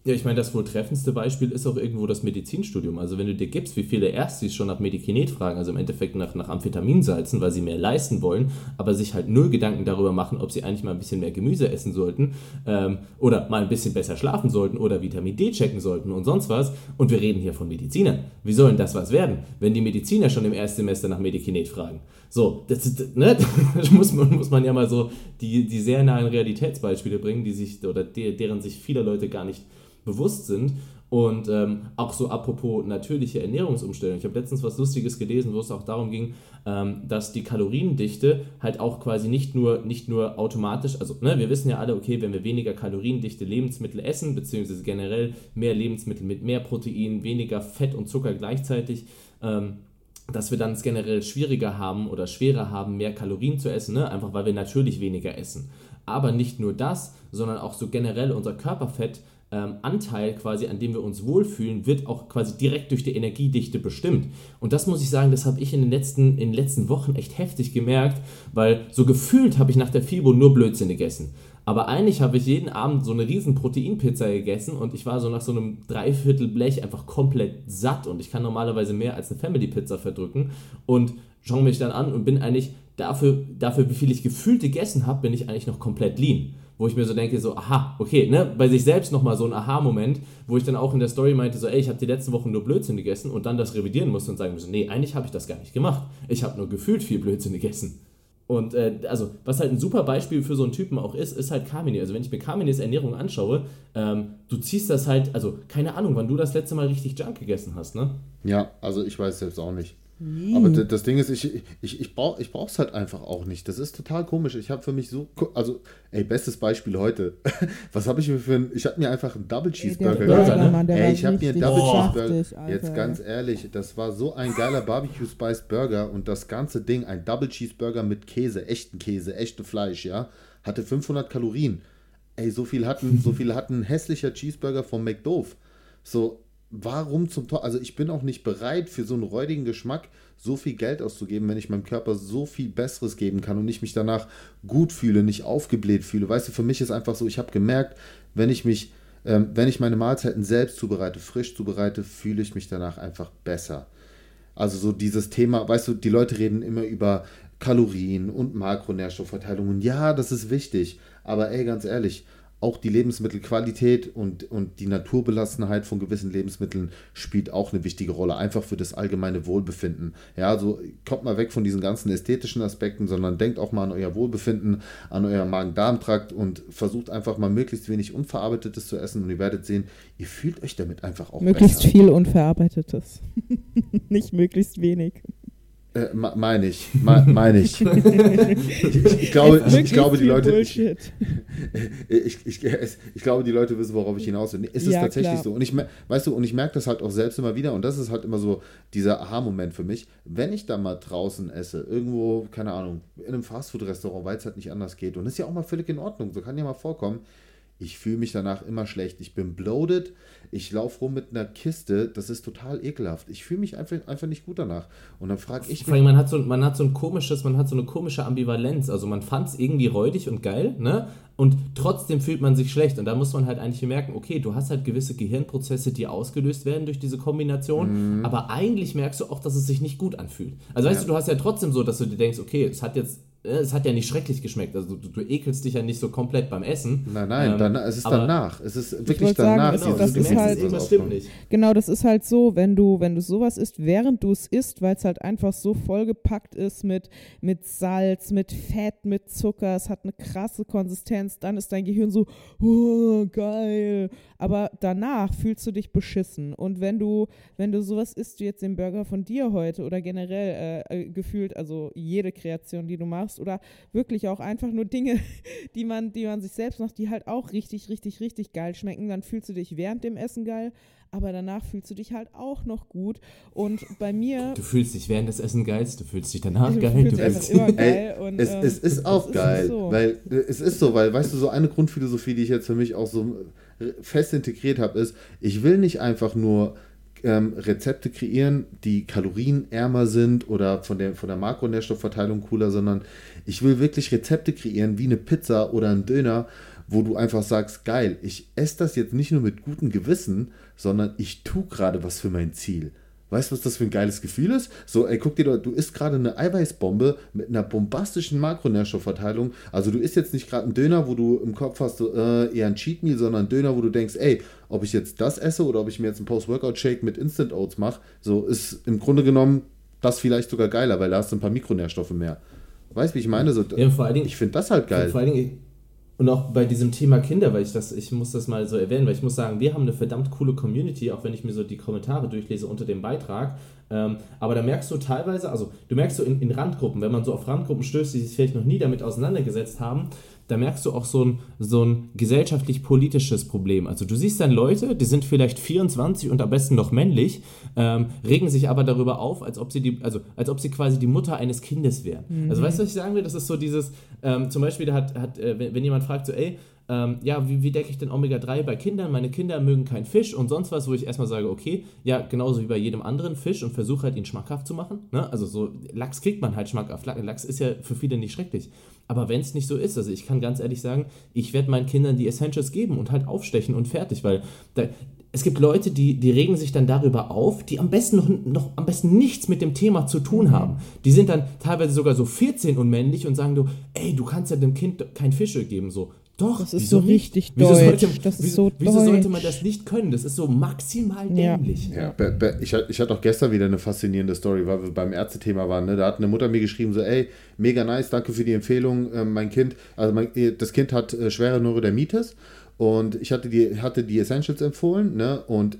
Ja, ich meine, das wohl treffendste Beispiel ist auch irgendwo das Medizinstudium. Also wenn du dir gibst, wie viele Ärzte schon nach Medikinet fragen, also im Endeffekt nach, nach Amphetaminsalzen, weil sie mehr leisten wollen, aber sich halt null Gedanken darüber machen, ob sie eigentlich mal ein bisschen mehr Gemüse essen sollten ähm, oder mal ein bisschen besser schlafen sollten oder Vitamin D checken sollten und sonst was. Und wir reden hier von Medizinern. Wie sollen das was werden, wenn die Mediziner schon im Erstsemester nach Medikinet fragen? So, das, ne, das muss, man, muss man ja mal so die, die sehr nahen Realitätsbeispiele bringen, die sich oder de, deren sich viele Leute gar nicht bewusst sind. Und ähm, auch so apropos natürliche Ernährungsumstellung. Ich habe letztens was Lustiges gelesen, wo es auch darum ging, ähm, dass die Kaloriendichte halt auch quasi nicht nur, nicht nur automatisch, also ne, wir wissen ja alle, okay, wenn wir weniger kaloriendichte Lebensmittel essen, beziehungsweise generell mehr Lebensmittel mit mehr Protein, weniger Fett und Zucker gleichzeitig, ähm, dass wir dann es generell schwieriger haben oder schwerer haben, mehr Kalorien zu essen, ne? einfach weil wir natürlich weniger essen. Aber nicht nur das, sondern auch so generell unser Körperfett ähm, Anteil quasi, an dem wir uns wohlfühlen, wird auch quasi direkt durch die Energiedichte bestimmt. Und das muss ich sagen, das habe ich in den, letzten, in den letzten Wochen echt heftig gemerkt, weil so gefühlt habe ich nach der FIBO nur Blödsinn gegessen. Aber eigentlich habe ich jeden Abend so eine riesen Proteinpizza gegessen und ich war so nach so einem Dreiviertel Blech einfach komplett satt und ich kann normalerweise mehr als eine Family Pizza verdrücken und schaue mich dann an und bin eigentlich dafür, dafür wie viel ich gefühlt gegessen habe, bin ich eigentlich noch komplett lean wo ich mir so denke, so, aha, okay, ne, bei sich selbst nochmal so ein Aha-Moment, wo ich dann auch in der Story meinte, so, ey, ich habe die letzten Wochen nur Blödsinn gegessen und dann das revidieren musste und sagen musste, nee, eigentlich habe ich das gar nicht gemacht. Ich habe nur gefühlt viel Blödsinn gegessen. Und äh, also, was halt ein super Beispiel für so einen Typen auch ist, ist halt Carmine. Also, wenn ich mir Carmines Ernährung anschaue, ähm, du ziehst das halt, also keine Ahnung, wann du das letzte Mal richtig Junk gegessen hast, ne? Ja, also ich weiß selbst auch nicht. Nie. Aber das Ding ist, ich, ich, ich, brauch, ich brauch's halt einfach auch nicht. Das ist total komisch. Ich habe für mich so, also, ey, bestes Beispiel heute. Was habe ich mir für ein, ich habe mir einfach einen Double Cheeseburger gemacht. Ey, ich habe mir einen Double Cheeseburger, jetzt ganz ehrlich, das war so ein geiler Barbecue Spice Burger und das ganze Ding, ein Double Cheeseburger mit Käse, echten Käse, echte Fleisch, ja, hatte 500 Kalorien. Ey, so viel hatten, so viel hatten ein hässlicher Cheeseburger vom McDoof. So, warum zum Tor? Also ich bin auch nicht bereit für so einen räudigen Geschmack so viel Geld auszugeben, wenn ich meinem Körper so viel Besseres geben kann und ich mich danach gut fühle, nicht aufgebläht fühle. Weißt du, für mich ist einfach so, ich habe gemerkt, wenn ich mich, ähm, wenn ich meine Mahlzeiten selbst zubereite, frisch zubereite, fühle ich mich danach einfach besser. Also so dieses Thema, weißt du, die Leute reden immer über Kalorien und Makronährstoffverteilung und ja, das ist wichtig, aber ey, ganz ehrlich, auch die Lebensmittelqualität und, und die Naturbelassenheit von gewissen Lebensmitteln spielt auch eine wichtige Rolle, einfach für das allgemeine Wohlbefinden. Ja, also kommt mal weg von diesen ganzen ästhetischen Aspekten, sondern denkt auch mal an euer Wohlbefinden, an euer Magen-Darm-Trakt und versucht einfach mal möglichst wenig Unverarbeitetes zu essen und ihr werdet sehen, ihr fühlt euch damit einfach auch Möglichst besser. viel Unverarbeitetes, nicht möglichst wenig. Äh, meine ich, meine ich. ich, glaube, ich, glaube, die Leute. Ich, ich, ich, glaube, die Leute wissen, worauf ich hinaus will. Es ist ja, tatsächlich klar. so. Und ich, weißt du, und ich merke das halt auch selbst immer wieder. Und das ist halt immer so dieser Aha-Moment für mich. Wenn ich da mal draußen esse, irgendwo, keine Ahnung, in einem Fastfood-Restaurant, weil es halt nicht anders geht. Und das ist ja auch mal völlig in Ordnung. So kann ja mal vorkommen ich fühle mich danach immer schlecht. Ich bin bloated. Ich laufe rum mit einer Kiste. Das ist total ekelhaft. Ich fühle mich einfach, einfach nicht gut danach. Und dann frage ich Vor allem, man hat, so, man hat so ein komisches, man hat so eine komische Ambivalenz. Also man fand es irgendwie räudig und geil, ne? Und trotzdem fühlt man sich schlecht. Und da muss man halt eigentlich merken, okay, du hast halt gewisse Gehirnprozesse, die ausgelöst werden durch diese Kombination. Mhm. Aber eigentlich merkst du auch, dass es sich nicht gut anfühlt. Also weißt ja. du, du hast ja trotzdem so, dass du dir denkst, okay, es hat jetzt es hat ja nicht schrecklich geschmeckt. Also du, du, ekelst dich ja nicht so komplett beim Essen. Nein, nein, ähm, dann, es ist danach. Es ist wirklich danach. Sagen, genau, das, ist halt, das stimmt nicht. Genau, das ist halt so, wenn du, wenn du sowas isst, während du es isst, weil es halt einfach so vollgepackt ist mit, mit Salz, mit Fett, mit Zucker, es hat eine krasse Konsistenz, dann ist dein Gehirn so, oh, geil. Aber danach fühlst du dich beschissen. Und wenn du, wenn du sowas isst wie jetzt den Burger von dir heute oder generell äh, äh gefühlt, also jede Kreation, die du machst, machst oder wirklich auch einfach nur Dinge, die man, die man sich selbst macht, die halt auch richtig, richtig, richtig geil schmecken, dann fühlst du dich während dem Essen geil, aber danach fühlst du dich halt auch noch gut. Und bei mir. Du fühlst dich während des Essen geil, du fühlst dich danach du geil. Du fühlst immer geil. Und, es, ähm, es ist auch geil, ist so. weil es ist so, weil, weißt du, so eine Grundphilosophie, die ich jetzt für mich auch so fest integriert habe, ist, ich will nicht einfach nur ähm, Rezepte kreieren, die kalorienärmer sind oder von der, von der Makronährstoffverteilung cooler, sondern ich will wirklich Rezepte kreieren, wie eine Pizza oder ein Döner, wo du einfach sagst, geil, ich esse das jetzt nicht nur mit gutem Gewissen, sondern ich tue gerade was für mein Ziel. Weißt du, was das für ein geiles Gefühl ist? So, ey, guck dir doch, du isst gerade eine Eiweißbombe mit einer bombastischen Makronährstoffverteilung. Also du isst jetzt nicht gerade einen Döner, wo du im Kopf hast, so, äh, eher ein Cheat Meal, sondern einen Döner, wo du denkst, ey, ob ich jetzt das esse oder ob ich mir jetzt einen Post-Workout-Shake mit Instant Oats mache, so ist im Grunde genommen das vielleicht sogar geiler, weil da hast du ein paar Mikronährstoffe mehr. Weißt du, wie ich meine? So, ja, vor allen Dingen, ich finde das halt geil. Vor allen Dingen, und auch bei diesem Thema Kinder, weil ich das, ich muss das mal so erwähnen, weil ich muss sagen, wir haben eine verdammt coole Community, auch wenn ich mir so die Kommentare durchlese unter dem Beitrag. Ähm, aber da merkst du teilweise, also du merkst so in, in Randgruppen, wenn man so auf Randgruppen stößt, die sich vielleicht noch nie damit auseinandergesetzt haben, da merkst du auch so ein, so ein gesellschaftlich-politisches Problem. Also du siehst dann Leute, die sind vielleicht 24 und am besten noch männlich, ähm, regen sich aber darüber auf, als ob sie die, also als ob sie quasi die Mutter eines Kindes wären. Mhm. Also weißt du, was ich sagen will? Das ist so dieses, ähm, zum Beispiel, da hat, hat äh, wenn, wenn jemand fragt, so, ey, ähm, ja, wie, wie decke ich denn Omega-3 bei Kindern? Meine Kinder mögen keinen Fisch und sonst was, wo ich erstmal sage, okay, ja, genauso wie bei jedem anderen Fisch und versuche halt ihn schmackhaft zu machen. Ne? Also so, Lachs kriegt man halt schmackhaft. Lachs ist ja für viele nicht schrecklich. Aber wenn es nicht so ist, also ich kann ganz ehrlich sagen, ich werde meinen Kindern die Essentials geben und halt aufstechen und fertig, weil da, es gibt Leute, die, die regen sich dann darüber auf, die am besten noch, noch am besten nichts mit dem Thema zu tun haben. Die sind dann teilweise sogar so 14 und männlich und sagen du, ey, du kannst ja dem Kind kein Fische geben. So, doch, das ist so richtig wieso deutsch. Sollte, das ist wieso, so wieso sollte man das nicht können? Das ist so maximal dämlich. Ja. ja. Ich, ich hatte auch gestern wieder eine faszinierende Story, weil wir beim Ärztethema waren. Ne? Da hat eine Mutter mir geschrieben, so, ey, mega nice, danke für die Empfehlung. Ähm, mein Kind, also mein, das Kind hat äh, schwere Neurodermitis und ich hatte die, hatte die Essentials empfohlen, ne? Und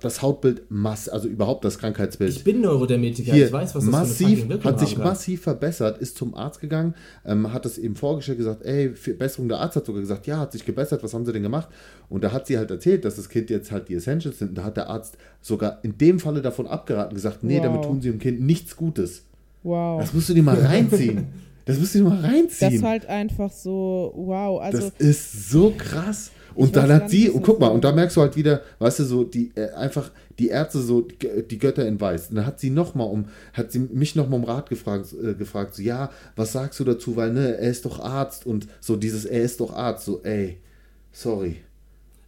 das Hautbild mass, also überhaupt das Krankheitsbild. Ich bin Neurodermetiker, Hier, ich weiß, was das massiv, für eine hat sich haben kann. massiv verbessert, ist zum Arzt gegangen, ähm, hat es eben vorgestellt, gesagt, ey, Besserung, der Arzt hat sogar gesagt, ja, hat sich gebessert, was haben sie denn gemacht? Und da hat sie halt erzählt, dass das Kind jetzt halt die Essentials sind. Und da hat der Arzt sogar in dem Falle davon abgeraten, gesagt, nee, Wow. damit tun sie dem Kind nichts Gutes. Wow. Das musst du dir mal reinziehen. Das musst du dir mal Das reinziehen. ist halt einfach so, wow. Also, das ist so krass. Und dann hat sie, und guck mal, und da merkst du halt wieder, weißt du, so, die, äh, einfach, die Ärzte so, die, Götter in Weiß. Und dann hat sie nochmal um, hat sie mich nochmal um Rat gefragt, äh, gefragt, so, ja, was sagst du dazu, weil, ne, er ist doch Arzt und so dieses, er ist doch Arzt, so, ey, sorry.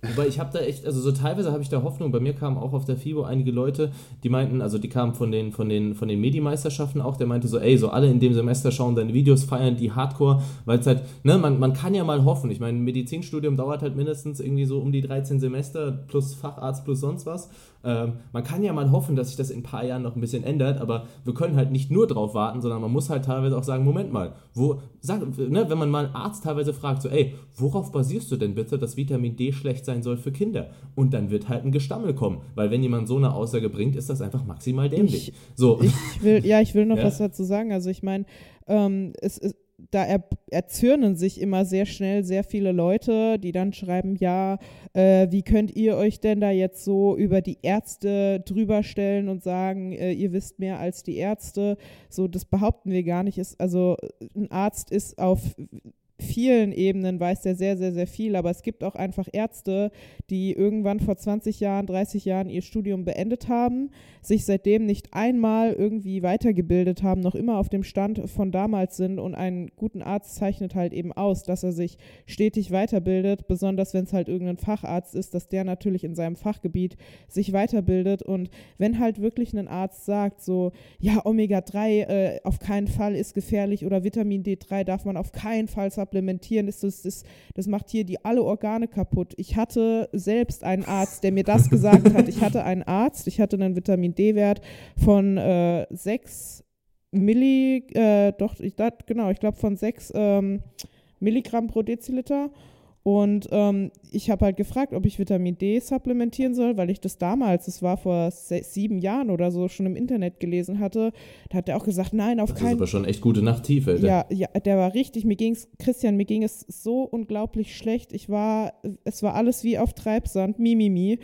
Wobei ich habe da echt, also so teilweise habe ich da Hoffnung. Bei mir kamen auch auf der FIBO einige Leute, die meinten, also die kamen von den, von den, von den Medi-Meisterschaften auch, der meinte so, ey, so alle in dem Semester schauen deine Videos, feiern die Hardcore, weil es halt, ne, man, man kann ja mal hoffen. Ich meine, ein Medizinstudium dauert halt mindestens irgendwie so um die 13 Semester plus Facharzt plus sonst was. Ähm, man kann ja mal hoffen, dass sich das in ein paar Jahren noch ein bisschen ändert, aber wir können halt nicht nur drauf warten, sondern man muss halt teilweise auch sagen, Moment mal, wo, sag, ne, wenn man mal einen Arzt teilweise fragt, so, ey, worauf basierst du denn bitte, dass Vitamin D schlecht sein soll für Kinder? Und dann wird halt ein Gestammel kommen, weil wenn jemand so eine Aussage bringt, ist das einfach maximal dämlich. Ich- so. ich will, ja, ich will noch Ja. was dazu sagen. Also ich meine, ähm, es ist, da er, erzürnen sich immer sehr schnell sehr viele Leute, die dann schreiben, ja, äh, wie könnt ihr euch denn da jetzt so über die Ärzte drüber stellen und sagen, äh, ihr wisst mehr als die Ärzte. So, das behaupten wir gar nicht. Ist, also ein Arzt ist auf vielen Ebenen weiß der sehr, sehr, sehr viel, aber es gibt auch einfach Ärzte, die irgendwann vor 20 Jahren, 30 Jahren ihr Studium beendet haben, sich seitdem nicht einmal irgendwie weitergebildet haben, noch immer auf dem Stand von damals sind und einen guten Arzt zeichnet halt eben aus, dass er sich stetig weiterbildet, besonders wenn es halt irgendein Facharzt ist, dass der natürlich in seinem Fachgebiet sich weiterbildet. Und wenn halt wirklich ein Arzt sagt, so, ja, Omega-3 äh, auf keinen Fall ist gefährlich oder Vitamin D3 darf man auf keinen Fall supplementieren, ist das, das, das macht hier die alle Organe kaputt. Ich hatte selbst einen Arzt, der mir das gesagt hat. Ich hatte einen Arzt, ich hatte einen Vitamin D-Wert von äh, 6 Milli, äh, doch, ich, dat, genau, ich glaube von 6 ähm, Milligramm pro Deziliter. Und ähm, ich habe halt gefragt, ob ich Vitamin D supplementieren soll, weil ich das damals, das war vor sieben Jahren oder so, schon im Internet gelesen hatte. Da hat er auch gesagt, nein, auf Das ist keinen aber schon echt gute Nachttiefe. ja, ja, der war richtig. Mir ging's, Christian, mir ging es so unglaublich schlecht. Ich war, es war alles wie auf Treibsand, mimimi.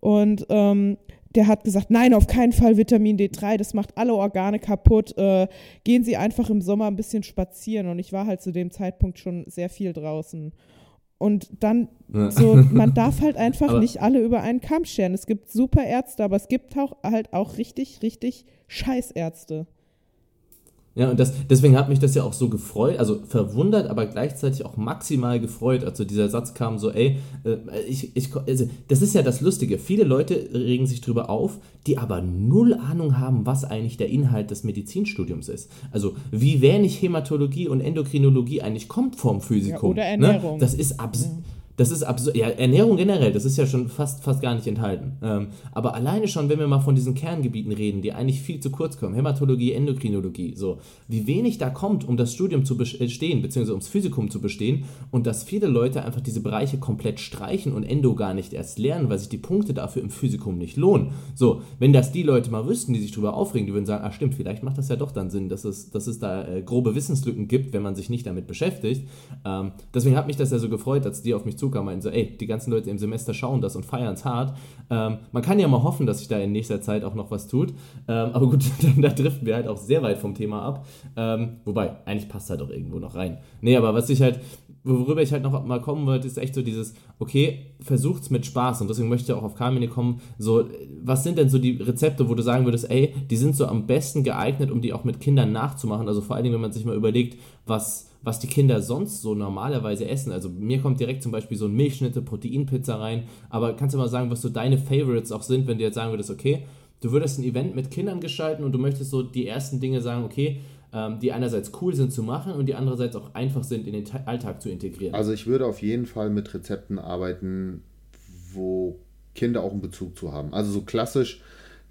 Und ähm, der hat gesagt, nein, auf keinen Fall Vitamin D3, das macht alle Organe kaputt. Äh, gehen Sie einfach im Sommer ein bisschen spazieren. Und ich war halt zu dem Zeitpunkt schon sehr viel draußen. Und dann Ja. so, man darf halt einfach Aber- nicht alle über einen Kamm scheren. Es gibt super Ärzte, aber es gibt auch halt auch richtig, richtig Scheißärzte. Ja, und das, deswegen hat mich das ja auch so gefreut, also verwundert, aber gleichzeitig auch maximal gefreut, als so dieser Satz kam, so, ey, äh, ich, ich, also, das ist ja das Lustige. Viele Leute regen sich drüber auf, die aber null Ahnung haben, was eigentlich der Inhalt des Medizinstudiums ist. Also, wie wenig Hämatologie und Endokrinologie eigentlich kommt vom Physikum. oder Ernährung. Ne? Das ist absurd. Das ist absurd. Ja, Ernährung generell, das ist ja schon fast, fast gar nicht enthalten. Ähm, aber alleine schon, wenn wir mal von diesen Kerngebieten reden, die eigentlich viel zu kurz kommen, Hämatologie, Endokrinologie, so, wie wenig da kommt, um das Studium zu bestehen, beziehungsweise ums Physikum zu bestehen und dass viele Leute einfach diese Bereiche komplett streichen und Endo gar nicht erst lernen, weil sich die Punkte dafür im Physikum nicht lohnen. So, wenn das die Leute mal wüssten, die sich darüber aufregen, die würden sagen, ah stimmt, vielleicht macht das ja doch dann Sinn, dass es, dass es da äh, grobe Wissenslücken gibt, wenn man sich nicht damit beschäftigt. Ähm, deswegen hat mich das ja so gefreut, als die auf mich zukamen, meinten so, ey, die ganzen Leute im Semester schauen das und feiern es hart. Ähm, man kann ja mal hoffen, dass sich da in nächster Zeit auch noch was tut. Ähm, aber gut, dann, da driften wir halt auch sehr weit vom Thema ab. Ähm, wobei, eigentlich passt halt auch irgendwo noch rein. Nee, aber was ich halt, worüber ich halt noch mal kommen wollte, ist echt so dieses, okay, versucht's mit Spaß und deswegen möchte ich auch auf Carmine kommen, so, was sind denn so die Rezepte, wo du sagen würdest, ey, die sind so am besten geeignet, um die auch mit Kindern nachzumachen, also vor allen Dingen, wenn man sich mal überlegt, was was die Kinder sonst so normalerweise essen. Also mir kommt direkt zum Beispiel so ein Milchschnitte, Proteinpizza rein. Aber kannst du mal sagen, was so deine Favorites auch sind, wenn du jetzt sagen würdest, okay, du würdest ein Event mit Kindern gestalten und du möchtest so die ersten Dinge sagen, okay, ähm, die einerseits cool sind zu machen und die andererseits auch einfach sind in den Ta Alltag zu integrieren. Also ich würde auf jeden Fall mit Rezepten arbeiten, wo Kinder auch einen Bezug zu haben. Also so klassisch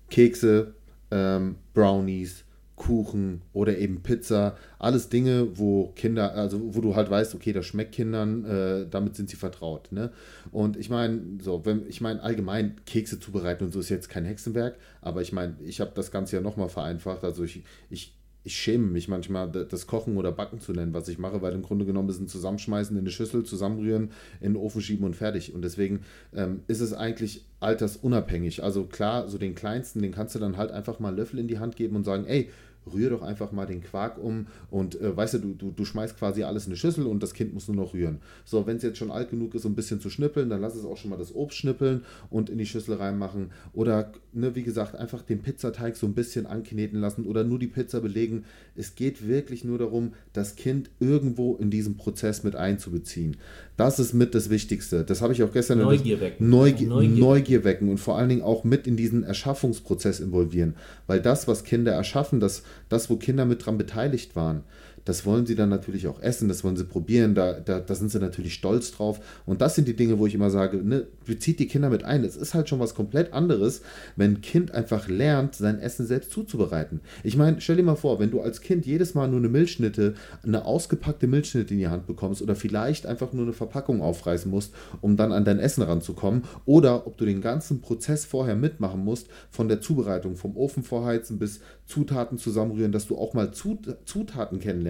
Kekse, ähm, Brownies, Kuchen oder eben Pizza. Alles Dinge, wo Kinder, also wo du halt weißt, okay, das schmeckt Kindern, äh, damit sind sie vertraut. Ne? Und ich meine, so, wenn, ich meine, allgemein Kekse zubereiten und so ist jetzt kein Hexenwerk, aber ich meine, ich habe das Ganze ja nochmal vereinfacht. Also ich, ich ich schäme mich manchmal, das Kochen oder Backen zu nennen, was ich mache, weil im Grunde genommen ist ein Zusammenschmeißen in eine Schüssel, zusammenrühren, in den Ofen schieben und fertig. Und deswegen ähm, ist es eigentlich altersunabhängig. Also klar, so den kleinsten, den kannst du dann halt einfach mal Löffel in die Hand geben und sagen, ey, rühr doch einfach mal den Quark um und äh, weißt du, du, du, du schmeißt quasi alles in eine Schüssel und das Kind muss nur noch rühren. So, wenn es jetzt schon alt genug ist, um ein bisschen zu schnippeln, dann lass es auch schon mal das Obst schnippeln und in die Schüssel reinmachen. Oder, ne, wie gesagt, einfach den Pizzateig so ein bisschen ankneten lassen oder nur die Pizza belegen. Es geht wirklich nur darum, das Kind irgendwo in diesen Prozess mit einzubeziehen. Das ist mit das Wichtigste. Das habe ich auch gestern. Neugier wecken. Neugier, Neugier. Neugier wecken und vor allen Dingen auch mit in diesen Erschaffungsprozess involvieren. Weil das, was Kinder erschaffen, das, das, wo Kinder mit dran beteiligt waren, das wollen sie dann natürlich auch essen, das wollen sie probieren, da, da, da sind sie natürlich stolz drauf. Und das sind die Dinge, wo ich immer sage, ne, bezieht die Kinder mit ein. Es ist halt schon was komplett anderes, wenn ein Kind einfach lernt, sein Essen selbst zuzubereiten. Ich meine, stell dir mal vor, wenn du als Kind jedes Mal nur eine Milchschnitte, eine ausgepackte Milchschnitte in die Hand bekommst oder vielleicht einfach nur eine Verpackung aufreißen musst, um dann an dein Essen ranzukommen, oder ob du den ganzen Prozess vorher mitmachen musst, von der Zubereitung, vom Ofen vorheizen bis Zutaten zusammenrühren, dass du auch mal Zutaten kennenlernst.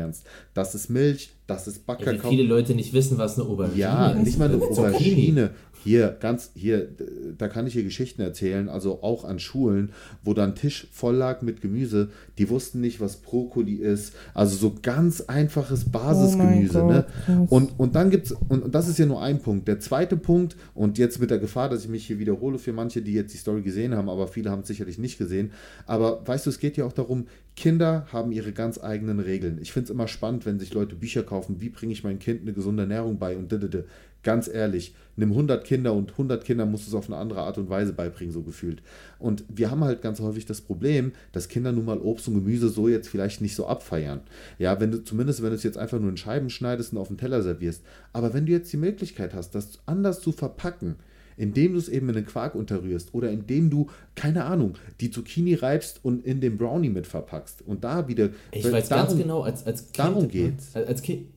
Das ist Milch, das ist Backkakao. Ja, viele Leute nicht wissen, was eine Aubergine ja, ist. Ja, nicht mal eine Aubergine. Hier, ganz, hier, da kann ich hier Geschichten erzählen, also auch an Schulen, wo dann Tisch voll lag mit Gemüse, die wussten nicht, was Brokkoli ist. Also so ganz einfaches Basisgemüse. Oh ne? Und, und dann gibt es, und das ist ja nur ein Punkt. Der zweite Punkt, und jetzt mit der Gefahr, dass ich mich hier wiederhole für manche, die jetzt die Story gesehen haben, aber viele haben es sicherlich nicht gesehen. Aber weißt du, es geht ja auch darum, Kinder haben ihre ganz eigenen Regeln. Ich finde es immer spannend, wenn sich Leute Bücher kaufen, wie bringe ich meinem Kind eine gesunde Ernährung bei und didede. Ganz ehrlich, nimm 100 Kinder und 100 Kinder musst du es auf eine andere Art und Weise beibringen, so gefühlt. Und wir haben halt ganz häufig das Problem, dass Kinder nun mal Obst und Gemüse so jetzt vielleicht nicht so abfeiern. Ja, wenn du zumindest, wenn du es jetzt einfach nur in Scheiben schneidest und auf den Teller servierst. Aber wenn du jetzt die Möglichkeit hast, das anders zu verpacken, indem du es eben in den Quark unterrührst oder indem du, keine Ahnung, die Zucchini reibst und in den Brownie mit verpackst und da wieder. Ich weiß darum, ganz genau, als, als Kind, darum geht's. Als Kind,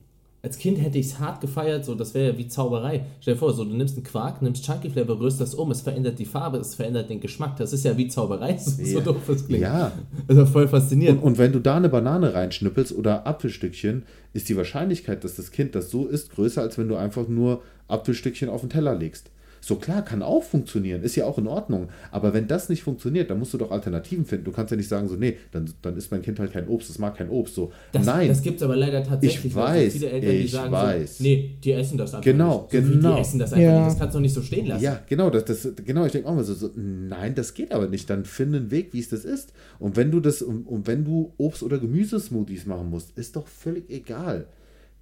als Kind hätte ich es hart gefeiert, so das wäre ja wie Zauberei. Stell dir vor, so du nimmst einen Quark, nimmst Chunky Flavor, rührst das um, es verändert die Farbe, es verändert den Geschmack. Das ist ja wie Zauberei, so, ja. doof es klingt. Ja. Also voll faszinierend. Und, und, wenn du da eine Banane reinschnippelst oder Apfelstückchen, ist die Wahrscheinlichkeit, dass das Kind das so isst, größer, als wenn du einfach nur Apfelstückchen auf den Teller legst. So klar, kann auch funktionieren, ist ja auch in Ordnung. Aber wenn das nicht funktioniert, dann musst du doch Alternativen finden. Du kannst ja nicht sagen, so, nee, dann, dann isst mein Kind halt kein Obst, es mag kein Obst. So, das, nein. Das gibt es aber leider tatsächlich. Ich weiß, viele Eltern, ich die sagen weiß. So, nee, die essen das einfach genau, nicht. So genau. Die essen das einfach ja. nicht, das kannst du doch nicht so stehen lassen. Ja, genau, das, das, genau ich denke auch mal so, so, nein, das geht aber nicht. Dann finde einen Weg, wie es das ist. Und wenn du das, und, und wenn du Obst- oder Gemüsesmoothies machen musst, ist doch völlig egal.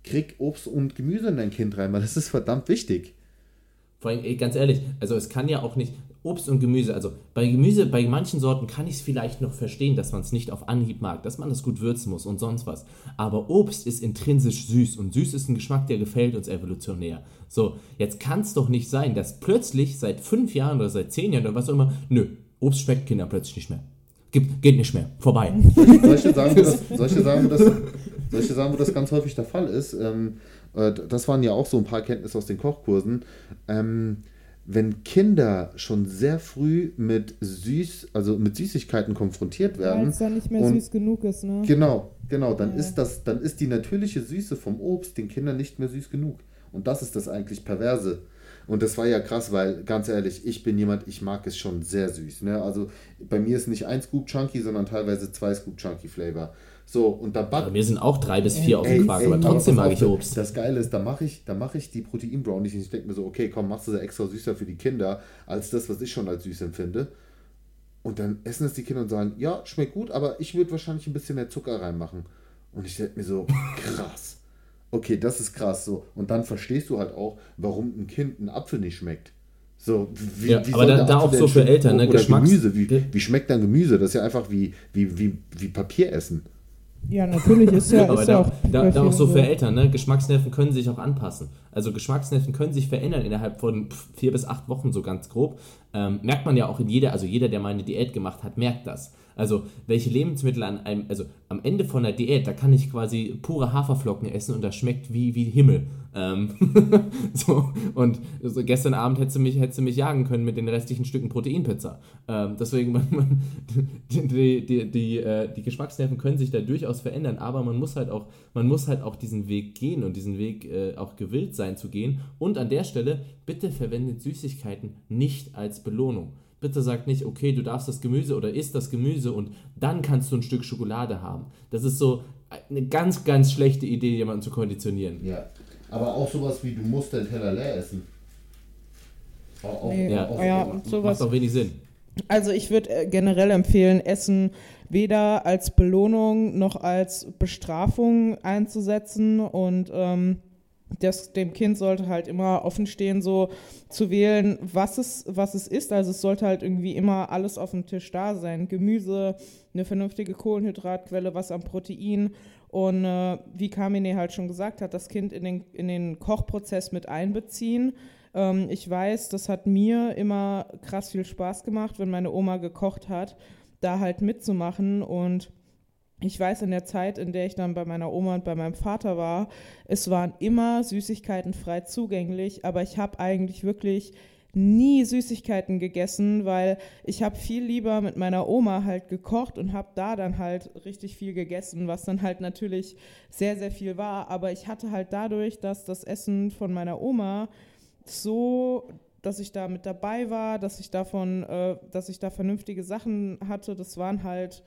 Krieg Obst und Gemüse in dein Kind rein, weil das ist verdammt wichtig. Vor allem, ganz ehrlich, also es kann ja auch nicht Obst und Gemüse, also bei Gemüse, bei manchen Sorten kann ich es vielleicht noch verstehen, dass man es nicht auf Anhieb mag, dass man es gut würzen muss und sonst was. Aber Obst ist intrinsisch süß und süß ist ein Geschmack, der gefällt uns evolutionär. So, jetzt kann es doch nicht sein, dass plötzlich seit fünf Jahren oder seit zehn Jahren oder was auch immer, nö, Obst schmeckt Kinder plötzlich nicht mehr. Gibt, geht nicht mehr, vorbei. Solche sagen, dass, solche sagen, dass, solche sagen, dass ganz häufig der Fall ist. Ähm, äh, das waren ja auch so ein paar Kenntnisse aus den Kochkursen. Ähm, wenn Kinder schon sehr früh mit süß, also mit Süßigkeiten konfrontiert werden. Weil es dann nicht mehr süß genug ist, ne? Genau, genau. Dann ja. ist das, dann ist die natürliche Süße vom Obst den Kindern nicht mehr süß genug. Und das ist das eigentlich Perverse. Und das war ja krass, weil ganz ehrlich, ich bin jemand, ich mag es schon sehr süß. Ne? Also bei mir ist nicht ein Scoop Chunky, sondern teilweise zwei Scoop Chunky Flavor. So, und da back. Wir sind auch drei bis vier ey, auf dem Quark, aber trotzdem mag ich Obst. Das Geile ist, da mache ich, mach ich die Protein-Brownies und ich denke mir so, okay, komm, machst du das extra süßer für die Kinder, als das, was ich schon als süß empfinde. Und dann essen es die Kinder und sagen, ja, schmeckt gut, aber ich würde wahrscheinlich ein bisschen mehr Zucker reinmachen. Und ich denke mir so, krass. Okay, das ist krass so. Und dann verstehst du halt auch, warum ein Kind einen Apfel nicht schmeckt. So, wie, ja, wie aber da, da auch so für Eltern, ne? Geschmacks Gemüse, wie, wie schmeckt dann Gemüse? Das ist ja einfach wie, wie, wie, wie Papier essen. Ja, natürlich ist ja, aber ist da, ja auch. Da, da auch so für Eltern, ne? Geschmacksnerven können sich auch anpassen. Also Geschmacksnerven können sich verändern innerhalb von vier bis acht Wochen, so ganz grob. Ähm, merkt man ja auch in jeder, also jeder, der mal eine Diät gemacht hat, merkt das. Also, welche Lebensmittel an einem, also am Ende von der Diät, da kann ich quasi pure Haferflocken essen und das schmeckt wie, wie Himmel. Ähm, so, und so gestern Abend hättest du, mich, hättest du mich jagen können mit den restlichen Stücken Proteinpizza. Ähm, deswegen, man, man, die, die, die, äh, die Geschmacksnerven können sich da durchaus verändern, aber man muss halt auch, man muss halt auch diesen Weg gehen und diesen Weg äh, auch gewillt sein zu gehen. Und an der Stelle, bitte verwendet Süßigkeiten nicht als Belohnung. Bitte sagt nicht, okay, du darfst das Gemüse oder isst das Gemüse und dann kannst du ein Stück Schokolade haben. Das ist so eine ganz, ganz schlechte Idee, jemanden zu konditionieren. Ja. Aber auch sowas wie, du musst deinen Teller leer essen. Auch, auch, nee. ja, auch, ja sowas. Macht auch wenig Sinn. Also ich würde äh, generell empfehlen, Essen weder als Belohnung noch als Bestrafung einzusetzen und ähm, das, dem Kind sollte halt immer offen stehen, so zu wählen, was es, was es ist. Also es sollte halt irgendwie immer alles auf dem Tisch da sein. Gemüse, eine vernünftige Kohlenhydratquelle, was am Protein. Und äh, wie Kamine halt schon gesagt hat, das Kind in den, in den Kochprozess mit einbeziehen. Ähm, ich weiß, das hat mir immer krass viel Spaß gemacht, wenn meine Oma gekocht hat, da halt mitzumachen und ich weiß in der Zeit, in der ich dann bei meiner Oma und bei meinem Vater war, es waren immer Süßigkeiten frei zugänglich, aber ich habe eigentlich wirklich nie Süßigkeiten gegessen, weil ich habe viel lieber mit meiner Oma halt gekocht und habe da dann halt richtig viel gegessen, was dann halt natürlich sehr, sehr viel war. Aber ich hatte halt dadurch, dass das Essen von meiner Oma so, dass ich da mit dabei war, dass ich davon, äh, dass ich da vernünftige Sachen hatte, das waren halt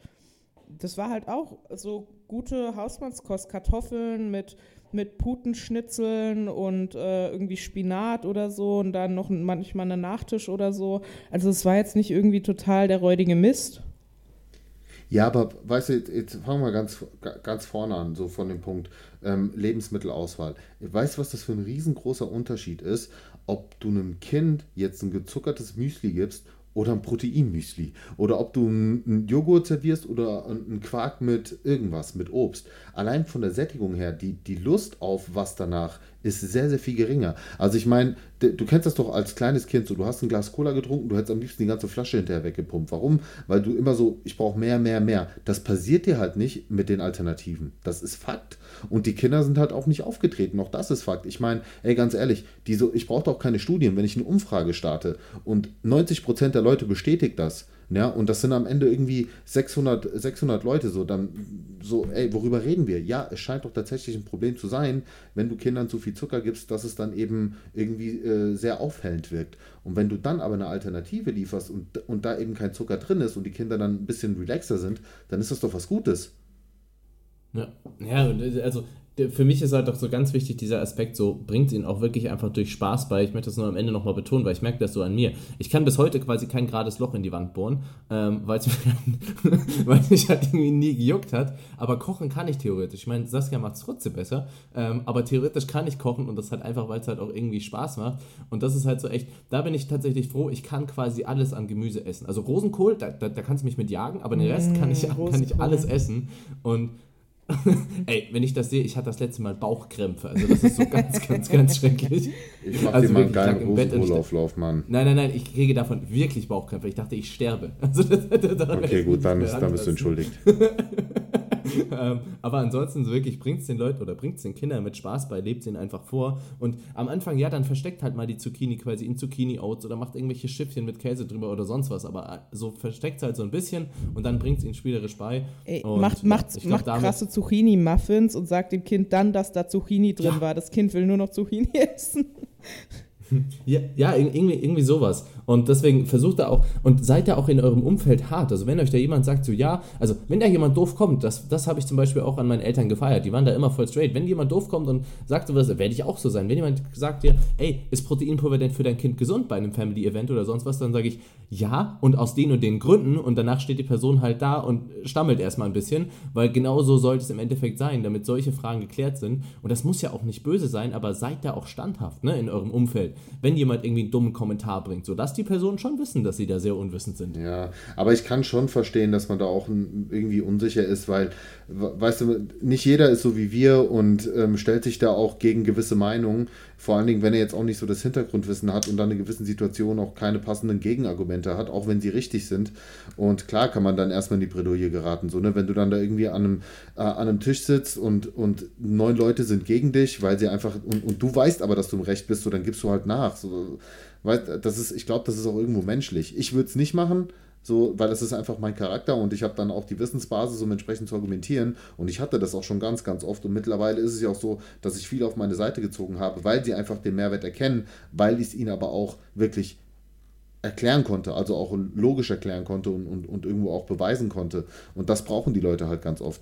das war halt auch so gute Hausmannskost, Kartoffeln mit, mit Putenschnitzeln und äh, irgendwie Spinat oder so und dann noch manchmal einen Nachtisch oder so. Also es war jetzt nicht irgendwie total der räudige Mist. Ja, aber weißt du, jetzt fangen wir ganz, ganz vorne an, so von dem Punkt ähm, Lebensmittelauswahl. Weißt du, was das für ein riesengroßer Unterschied ist, ob du einem Kind jetzt ein gezuckertes Müsli gibst oder ein Proteinmüsli oder ob du einen Joghurt servierst oder einen Quark mit irgendwas, mit Obst. Allein von der Sättigung her, die, die Lust auf was danach ist sehr, sehr viel geringer. Also ich meine, du kennst das doch als kleines Kind so, du hast ein Glas Cola getrunken, du hättest am liebsten die ganze Flasche hinterher weggepumpt. Warum? Weil du immer so, ich brauche mehr, mehr, mehr. Das passiert dir halt nicht mit den Alternativen. Das ist Fakt. Und die Kinder sind halt auch nicht aufgetreten. Auch das ist Fakt. Ich meine, ey, ganz ehrlich, die so, ich brauche doch keine Studien, wenn ich eine Umfrage starte und 90% der Leute bestätigt das ja, und das sind am Ende irgendwie 600, 600 Leute so, dann so, ey, worüber reden wir? Ja, es scheint doch tatsächlich ein Problem zu sein, wenn du Kindern zu viel Zucker gibst, dass es dann eben irgendwie äh, sehr auffällend wirkt. Und wenn du dann aber eine Alternative lieferst und, und da eben kein Zucker drin ist und die Kinder dann ein bisschen relaxer sind, dann ist das doch was Gutes. Ja, ja also für mich ist halt doch so ganz wichtig dieser Aspekt, so bringt ihn auch wirklich einfach durch Spaß bei. Ich möchte das nur am Ende nochmal betonen, weil ich merke das so an mir. Ich kann bis heute quasi kein gerades Loch in die Wand bohren, ähm, weil es mich halt irgendwie nie gejuckt hat. Aber kochen kann ich theoretisch. Ich meine, Saskia macht es trotzdem besser, ähm, aber theoretisch kann ich kochen und das halt einfach, weil es halt auch irgendwie Spaß macht. Und das ist halt so echt, da bin ich tatsächlich froh, ich kann quasi alles an Gemüse essen. Also Rosenkohl, da, da, da kannst du mich mit jagen, aber den Rest kann ich, mmh, kann ich alles essen. Und Ey, wenn ich das sehe, ich hatte das letzte Mal Bauchkrämpfe. Also das ist so ganz, ganz, ganz schrecklich. Ich mach also dir mal einen geilen Rosenkohlauflauf, Mann. Nein, nein, nein, ich kriege davon wirklich Bauchkrämpfe. Ich dachte, ich sterbe. Also das, das, okay, gut, dann, ist, dann bist du entschuldigt. ähm, aber ansonsten wirklich bringt es den Leuten oder bringt es den Kindern mit Spaß bei, lebt ihnen einfach vor. Und am Anfang, ja, dann versteckt halt mal die Zucchini quasi in Zucchini-Oats oder macht irgendwelche Schiffchen mit Käse drüber oder sonst was. Aber äh, so versteckt es halt so ein bisschen und dann bringt es ihnen spielerisch bei. Ey, und, macht macht, glaub, macht krasse Zucchini-Muffins und sagt dem Kind dann, dass da Zucchini drin ja. war. Das Kind will nur noch Zucchini essen. Ja, ja irgendwie, irgendwie sowas. Und deswegen versucht er auch, und seid da auch in eurem Umfeld hart. Also wenn euch da jemand sagt, so ja, also wenn da jemand doof kommt, das, das habe ich zum Beispiel auch an meinen Eltern gefeiert, die waren da immer voll straight. Wenn jemand doof kommt und sagt sowas, werde ich auch so sein. Wenn jemand sagt dir, ey, ist Proteinpulver denn für dein Kind gesund bei einem Family-Event oder sonst was, dann sage ich, ja, und aus den und den Gründen. Und danach steht die Person halt da und stammelt erstmal ein bisschen, weil genau so sollte es im Endeffekt sein, damit solche Fragen geklärt sind. Und das muss ja auch nicht böse sein, aber seid da auch standhaft, ne, in eurem Umfeld. Wenn jemand irgendwie einen dummen Kommentar bringt, so das lass die Person schon wissen, dass sie da sehr unwissend sind. Ja, aber ich kann schon verstehen, dass man da auch irgendwie unsicher ist, weil, weißt du, nicht jeder ist so wie wir und ähm, stellt sich da auch gegen gewisse Meinungen. Vor allen Dingen, wenn er jetzt auch nicht so das Hintergrundwissen hat und dann in gewissen Situationen auch keine passenden Gegenargumente hat, auch wenn sie richtig sind. Und klar kann man dann erstmal in die Bredouille geraten. So, ne? Wenn du dann da irgendwie an einem, äh, an einem Tisch sitzt und, und neun Leute sind gegen dich, weil sie einfach, und, und du weißt aber, dass du im Recht bist, so dann gibst du halt nach. So, weil das ist, ich glaube, das ist auch irgendwo menschlich. Ich würde es nicht machen, so, weil das ist einfach mein Charakter und ich habe dann auch die Wissensbasis, um entsprechend zu argumentieren. Und ich hatte das auch schon ganz, ganz oft. Und mittlerweile ist es ja auch so, dass ich viel auf meine Seite gezogen habe, weil sie einfach den Mehrwert erkennen, weil ich es ihnen aber auch wirklich erklären konnte, also auch logisch erklären konnte und, und, und irgendwo auch beweisen konnte. Und das brauchen die Leute halt ganz oft.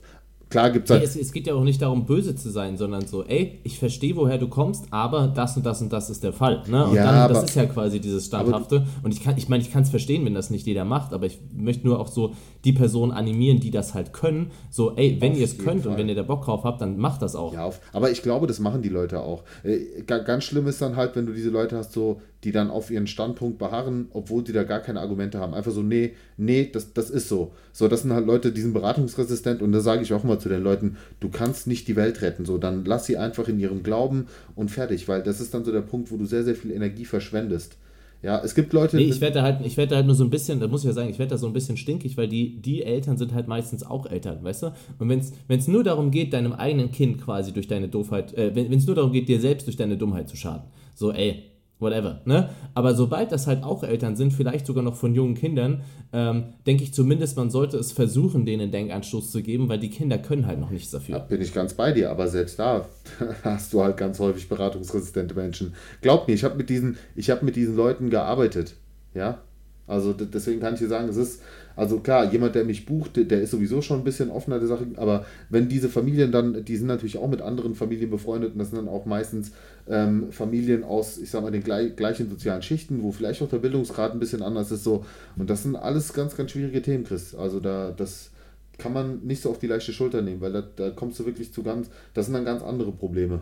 Klar gibt halt. Nee, es, es, geht ja auch nicht darum, böse zu sein, sondern so, ey, ich verstehe, woher du kommst, aber das und das und das ist der Fall. Ne? Und ja, dann, aber, das ist ja quasi dieses Standhafte. Und ich kann, ich meine, ich kann es verstehen, wenn das nicht jeder macht, aber ich möchte nur auch so die Personen animieren, die das halt können. So, ey, wenn ihr es könnt Fall. und wenn ihr da Bock drauf habt, dann macht das auch. Ja, auf, aber ich glaube, das machen die Leute auch. Äh, ganz schlimm ist dann halt, wenn du diese Leute hast, so, die dann auf ihren Standpunkt beharren, obwohl die da gar keine Argumente haben. Einfach so, nee, nee, das, das ist so. So, das sind halt Leute, die sind beratungsresistent und da sage ich auch immer zu den Leuten, du kannst nicht die Welt retten. So, dann lass sie einfach in ihrem Glauben und fertig, weil das ist dann so der Punkt, wo du sehr, sehr viel Energie verschwendest. Ja, es gibt Leute. Nee, ich werde halt, ich werde halt nur so ein bisschen, da muss ich ja sagen, ich werde da so ein bisschen stinkig, weil die, die Eltern sind halt meistens auch Eltern, weißt du? Und wenn es nur darum geht, deinem eigenen Kind quasi durch deine Doofheit, äh, wenn es nur darum geht, dir selbst durch deine Dummheit zu schaden. So, ey, whatever. Ne? Aber sobald das halt auch Eltern sind, vielleicht sogar noch von jungen Kindern, ähm, denke ich zumindest, man sollte es versuchen, denen Denkanstoß zu geben, weil die Kinder können halt noch nichts dafür. Da bin ich ganz bei dir, aber selbst da hast du halt ganz häufig beratungsresistente Menschen. Glaub mir, ich habe mit diesen, ich habe mit diesen Leuten gearbeitet. Ja, also deswegen kann ich dir sagen, es ist, also klar, jemand, der mich bucht, der ist sowieso schon ein bisschen offener der Sache, aber wenn diese Familien dann, die sind natürlich auch mit anderen Familien befreundet und das sind dann auch meistens ähm, Familien aus, ich sag mal, den gleich, gleichen sozialen Schichten, wo vielleicht auch der Bildungsgrad ein bisschen anders ist, so. Und das sind alles ganz, ganz schwierige Themen, Chris. Also da, das kann man nicht so auf die leichte Schulter nehmen, weil da, da kommst du wirklich zu ganz, das sind dann ganz andere Probleme.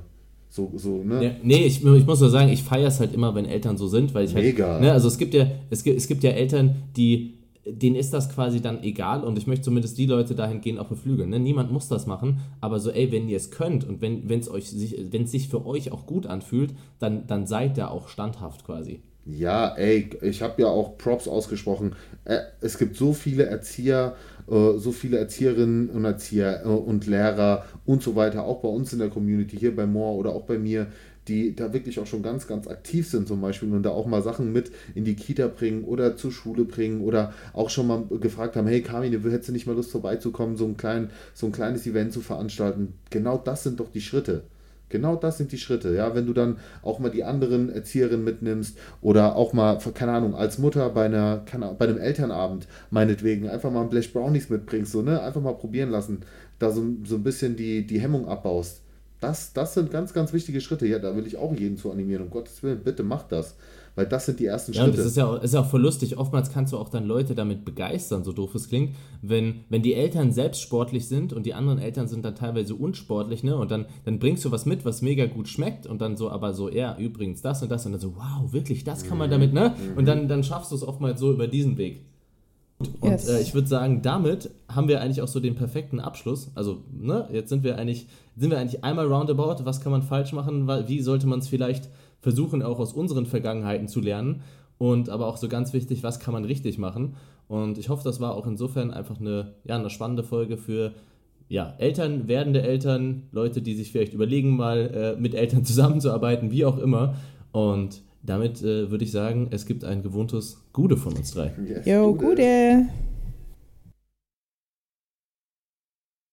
So, so, ne? Ja, nee, ich, ich muss nur sagen, ich feiere es halt immer, wenn Eltern so sind, weil ich halt, Mega. Ne, also es gibt ja, es gibt, es gibt ja Eltern, die denen ist das quasi dann egal und ich möchte zumindest die Leute dahingehend auch beflügeln. Ne? Niemand muss das machen, aber so, ey, wenn ihr es könnt und wenn es sich, wenn es sich für euch auch gut anfühlt, dann, dann seid ihr auch standhaft quasi. Ja, ey, ich habe ja auch Props ausgesprochen. Äh, es gibt so viele Erzieher, äh, so viele Erzieherinnen und Erzieher äh, und Lehrer und so weiter, auch bei uns in der Community, hier bei Moore oder auch bei mir, die da wirklich auch schon ganz, ganz aktiv sind zum Beispiel und da auch mal Sachen mit in die Kita bringen oder zur Schule bringen oder auch schon mal gefragt haben, hey Carmine, hättest du nicht mal Lust vorbeizukommen, so ein, klein, so ein kleines Event zu veranstalten? Genau das sind doch die Schritte. Genau das sind die Schritte, ja, wenn du dann auch mal die anderen Erzieherinnen mitnimmst oder auch mal, keine Ahnung, als Mutter bei einer, bei einem Elternabend meinetwegen einfach mal ein Blech Brownies mitbringst, so, ne, einfach mal probieren lassen, da so, so ein bisschen die, die Hemmung abbaust. Das, das sind ganz, ganz wichtige Schritte. Ja, da will ich auch jeden zu animieren. Um Gottes Willen, bitte mach das. Weil das sind die ersten ja, Schritte. Das ist ja, auch, ist ja auch voll lustig. Oftmals kannst du auch dann Leute damit begeistern, so doof es klingt. Wenn, wenn die Eltern selbst sportlich sind und die anderen Eltern sind dann teilweise unsportlich, ne? Und dann, dann bringst du was mit, was mega gut schmeckt und dann so, aber so, ja, übrigens das und das und dann so, wow, wirklich, das kann man mhm. damit, ne? Und dann, dann schaffst du es oftmals so über diesen Weg. Und yes. äh, ich würde sagen, damit haben wir eigentlich auch so den perfekten Abschluss. Also, ne, jetzt sind wir eigentlich, sind wir eigentlich einmal roundabout. Was kann man falsch machen? Wie sollte man es vielleicht versuchen, auch aus unseren Vergangenheiten zu lernen? Und aber auch so ganz wichtig, was kann man richtig machen? Und ich hoffe, das war auch insofern einfach eine, ja, eine spannende Folge für ja, Eltern, werdende Eltern, Leute, die sich vielleicht überlegen, mal äh, mit Eltern zusammenzuarbeiten, wie auch immer. Und damit äh, würde ich sagen, es gibt ein gewohntes Gude von uns drei. Yes, jo, Gude.